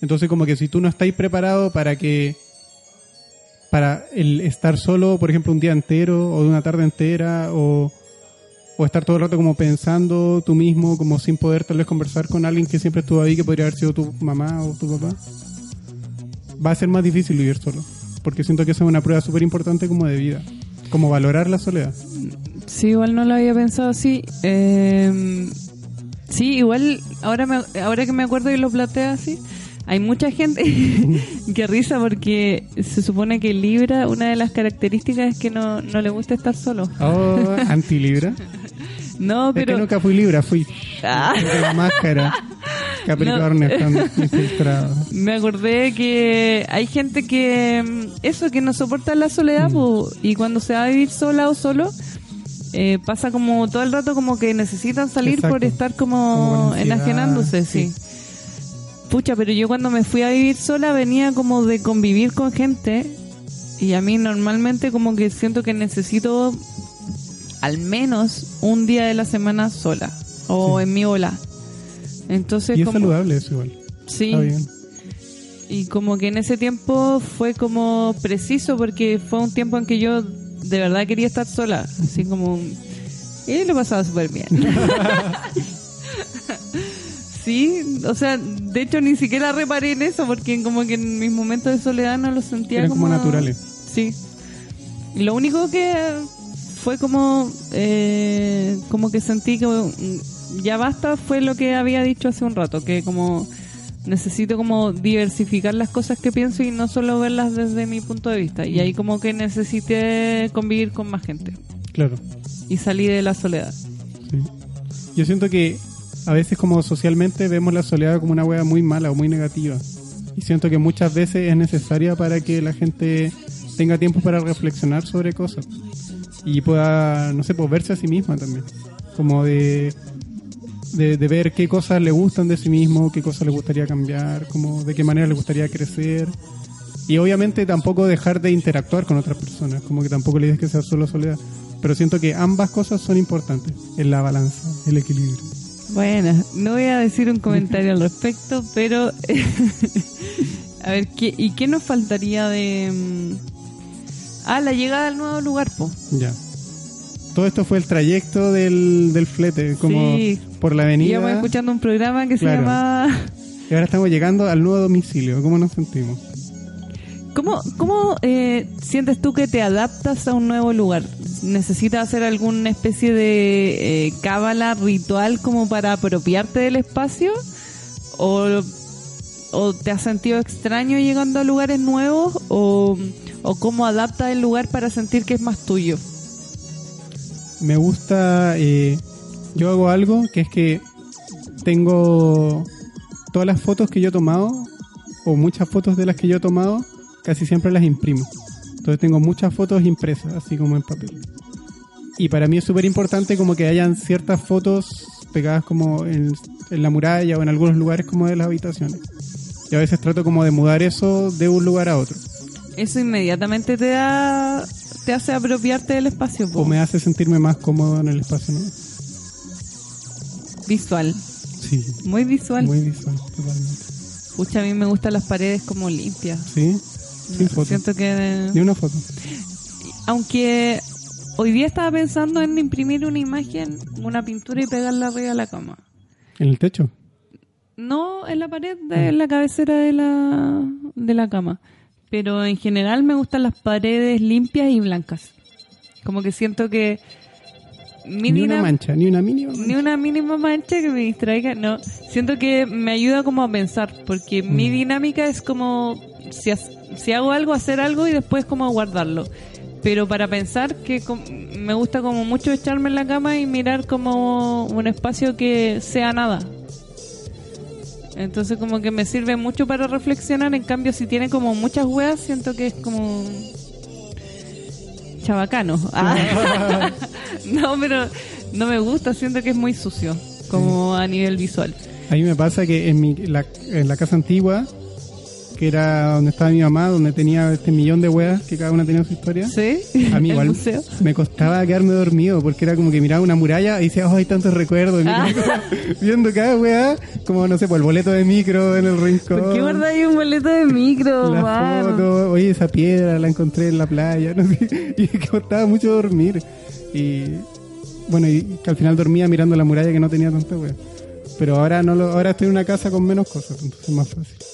Entonces como que si tú no estáis preparado para que para el estar solo, por ejemplo, un día entero o de una tarde entera o, o estar todo el rato como pensando tú mismo, como sin poder tal vez conversar con alguien que siempre estuvo ahí, que podría haber sido tu mamá o tu papá, va a ser más difícil vivir solo. Porque siento que esa es una prueba súper importante como de vida. Como valorar la soledad. Sí, igual no lo había pensado así. Eh, sí, igual ahora, me, ahora que me acuerdo y lo planteo así, hay mucha gente [laughs] que risa porque se supone que Libra, una de las características es que no, no le gusta estar solo. Oh, [laughs] anti-libra. No, Es que pero... nunca fui libra, fui Ah. de máscara. [laughs] Capricornio, [laughs] infiltrados. Me acordé que hay gente que mm, eso que no soporta la soledad Mm. po, y cuando se va a vivir sola o solo eh, pasa como todo el rato como que necesitan salir Exacto. por estar Como enajenándose, sí. sí. Pucha, pero yo cuando me fui a vivir sola venía como de convivir con gente y a mí normalmente como que siento que necesito al menos un día de la semana sola o Sí. en mi ola. Entonces Y es como saludable eso igual. sí, Está bien. y como que en ese tiempo fue como preciso porque fue un tiempo en que yo de verdad quería estar sola, así como... Y lo pasaba súper bien. [laughs] sí, o sea, de hecho ni siquiera reparé en eso porque como que en mis momentos de soledad no los sentía Eran como naturales. Sí. Y lo único que fue como eh, como que sentí que mm, ya basta fue lo que había dicho hace un rato, que como necesito como diversificar las cosas que pienso y no solo verlas desde mi punto de vista. Y ahí como que necesité convivir con más gente Claro. y salí de la soledad. Sí. Yo siento que a veces como socialmente vemos la soledad como una wea muy mala o muy negativa. Y siento que muchas veces es necesaria para que la gente tenga tiempo para reflexionar sobre cosas. Y pueda, no sé, pues verse a sí misma también. Como de, de, ver qué cosas le gustan de sí mismo, qué cosas le gustaría cambiar, como de qué manera le gustaría crecer. Y obviamente tampoco dejar de interactuar con otras personas, como que tampoco le dices que sea solo soledad. Pero siento que ambas cosas son importantes en la balanza, el equilibrio. Bueno, no voy a decir un comentario al respecto, pero [laughs] A ver, ¿qué, ¿y qué nos faltaría de...? Ah, la llegada al nuevo lugar, po. Ya. Todo esto fue el trayecto del, del flete, como Sí. por la avenida. Íbamos escuchando un programa que se llamaba... Y ahora estamos llegando al nuevo domicilio. ¿Cómo nos sentimos? ¿Cómo, cómo eh, sientes tú que te adaptas a un nuevo lugar? ¿Necesitas hacer alguna especie de eh, cábala ritual como para apropiarte del espacio? ¿O, o te has sentido extraño llegando a lugares nuevos? ¿O, o cómo adaptas el lugar para sentir que es más tuyo? Me gusta. eh, yo hago algo que es que tengo todas las fotos que yo he tomado, o muchas fotos de las que yo he tomado, casi siempre las imprimo. Entonces tengo muchas fotos impresas, así como en papel. Y para mí es súper importante como que hayan ciertas fotos pegadas como en, en la muralla o en algunos lugares como de las habitaciones. Y a veces trato como de mudar eso de un lugar a otro. Eso inmediatamente te da te hace apropiarte del espacio. O me hace sentirme más cómodo en el espacio, ¿no? visual, Sí, muy visual. muy visual, totalmente. Pucha, a mí me gustan las paredes como limpias. Sí, sin foto. Siento que Ni una foto. aunque hoy día estaba pensando en imprimir una imagen, una pintura y pegarla arriba de la cama. ¿En el techo? No en la pared de la cabecera de la de la cama, pero en general me gustan las paredes limpias y blancas. Como que siento que mi Ni una mancha, ni una mínima. ni una mínima mancha que me distraiga, no. Siento que me ayuda como a pensar, porque mi Mm. dinámica es como si, si hago algo, hacer algo y después como guardarlo. Pero para pensar que me gusta como mucho echarme en la cama y mirar como un espacio que sea nada. Entonces como que me sirve mucho para reflexionar, en cambio si tiene como muchas weas, siento que es como chabacano. Ah. [laughs] no, pero no me gusta, siento que es muy sucio, como a nivel visual. A mí me pasa que en, mi, la, en la casa antigua, que era donde estaba mi mamá, donde tenía este millón de weas, que cada una tenía su historia, ¿Sí? a mí [laughs] igual museo. me costaba quedarme dormido, porque era como que miraba una muralla y decía, oh, hay tantos recuerdos. Ah. [laughs] viendo cada wea, como no sé, por el boleto de micro en el rincón. ¿Por qué guardáis un boleto de micro, La foto, oye, esa piedra la encontré en la playa, [laughs] no sé, y me costaba mucho dormir. Y bueno, y que al final dormía mirando la muralla que no tenía tanta wea. Pero ahora no lo, ahora estoy en una casa con menos cosas, entonces es más fácil.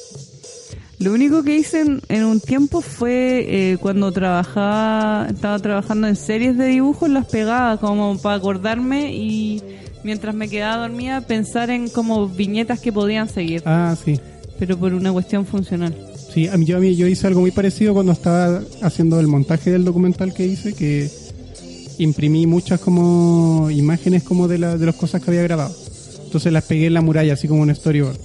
Lo único que hice en, en un tiempo fue eh, cuando trabajaba, estaba trabajando en series de dibujos, las pegaba como para acordarme y mientras me quedaba dormida pensar en como viñetas que podían seguir, Ah, sí. pero por una cuestión funcional. Sí, a mí, yo, a mí- yo hice algo muy parecido cuando estaba haciendo el montaje del documental que hice, que imprimí muchas como imágenes como de, la, de las cosas que había grabado. Entonces las pegué en la muralla, así como un storyboard.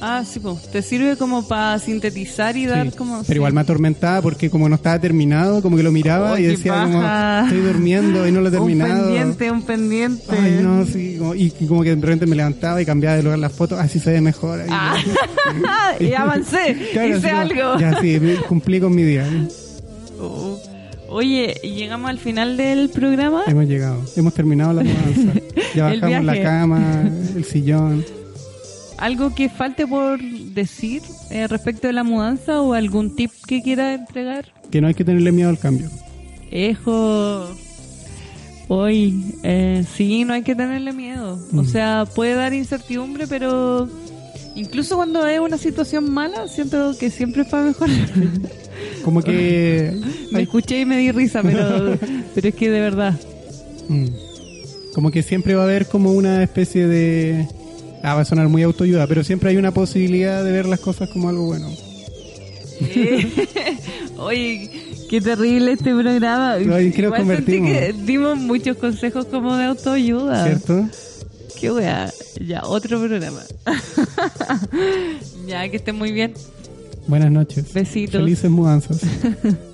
Ah, sí, pues, te sirve como para sintetizar y dar Sí, como... Pero sí. igual me atormentaba porque como no estaba terminado, como que lo miraba Oh, y decía como estoy durmiendo y no lo he [laughs] Un terminado. pendiente, un pendiente. Ay, no, sí, como- y, y como que de repente me levantaba y cambiaba de lugar las fotos, así se ve mejor. ahí. Ah, [laughs] y avancé, [laughs] Claro, hice algo. Ya sí, cumplí con mi día. Oh. Oye, ¿y llegamos al final del programa. Hemos llegado, hemos terminado la mudanza. Ya bajamos la cama, el sillón. ¿Algo que falte por decir eh, respecto de la mudanza o algún tip que quiera entregar? Que no hay que tenerle miedo al cambio. Ejo. Hoy, eh, sí, no hay que tenerle miedo. O sea, puede dar incertidumbre, pero incluso cuando es una situación mala, siento que siempre es para mejorar. [laughs] Como que... [laughs] me escuché y me di risa, pero, [laughs] pero es que de verdad. Mm. Como que siempre va a haber como una especie de... Ah, va a sonar muy autoayuda, pero siempre hay una posibilidad de ver las cosas como algo bueno. [laughs] Oye, qué terrible este programa. Ay, ¿en qué nos Igual sentí convertimos? que dimos muchos consejos como de autoayuda. ¿Cierto? Qué wea. Ya, otro programa. [laughs] ya, que estén muy bien. Buenas noches. Besitos. Felices mudanzas. [laughs]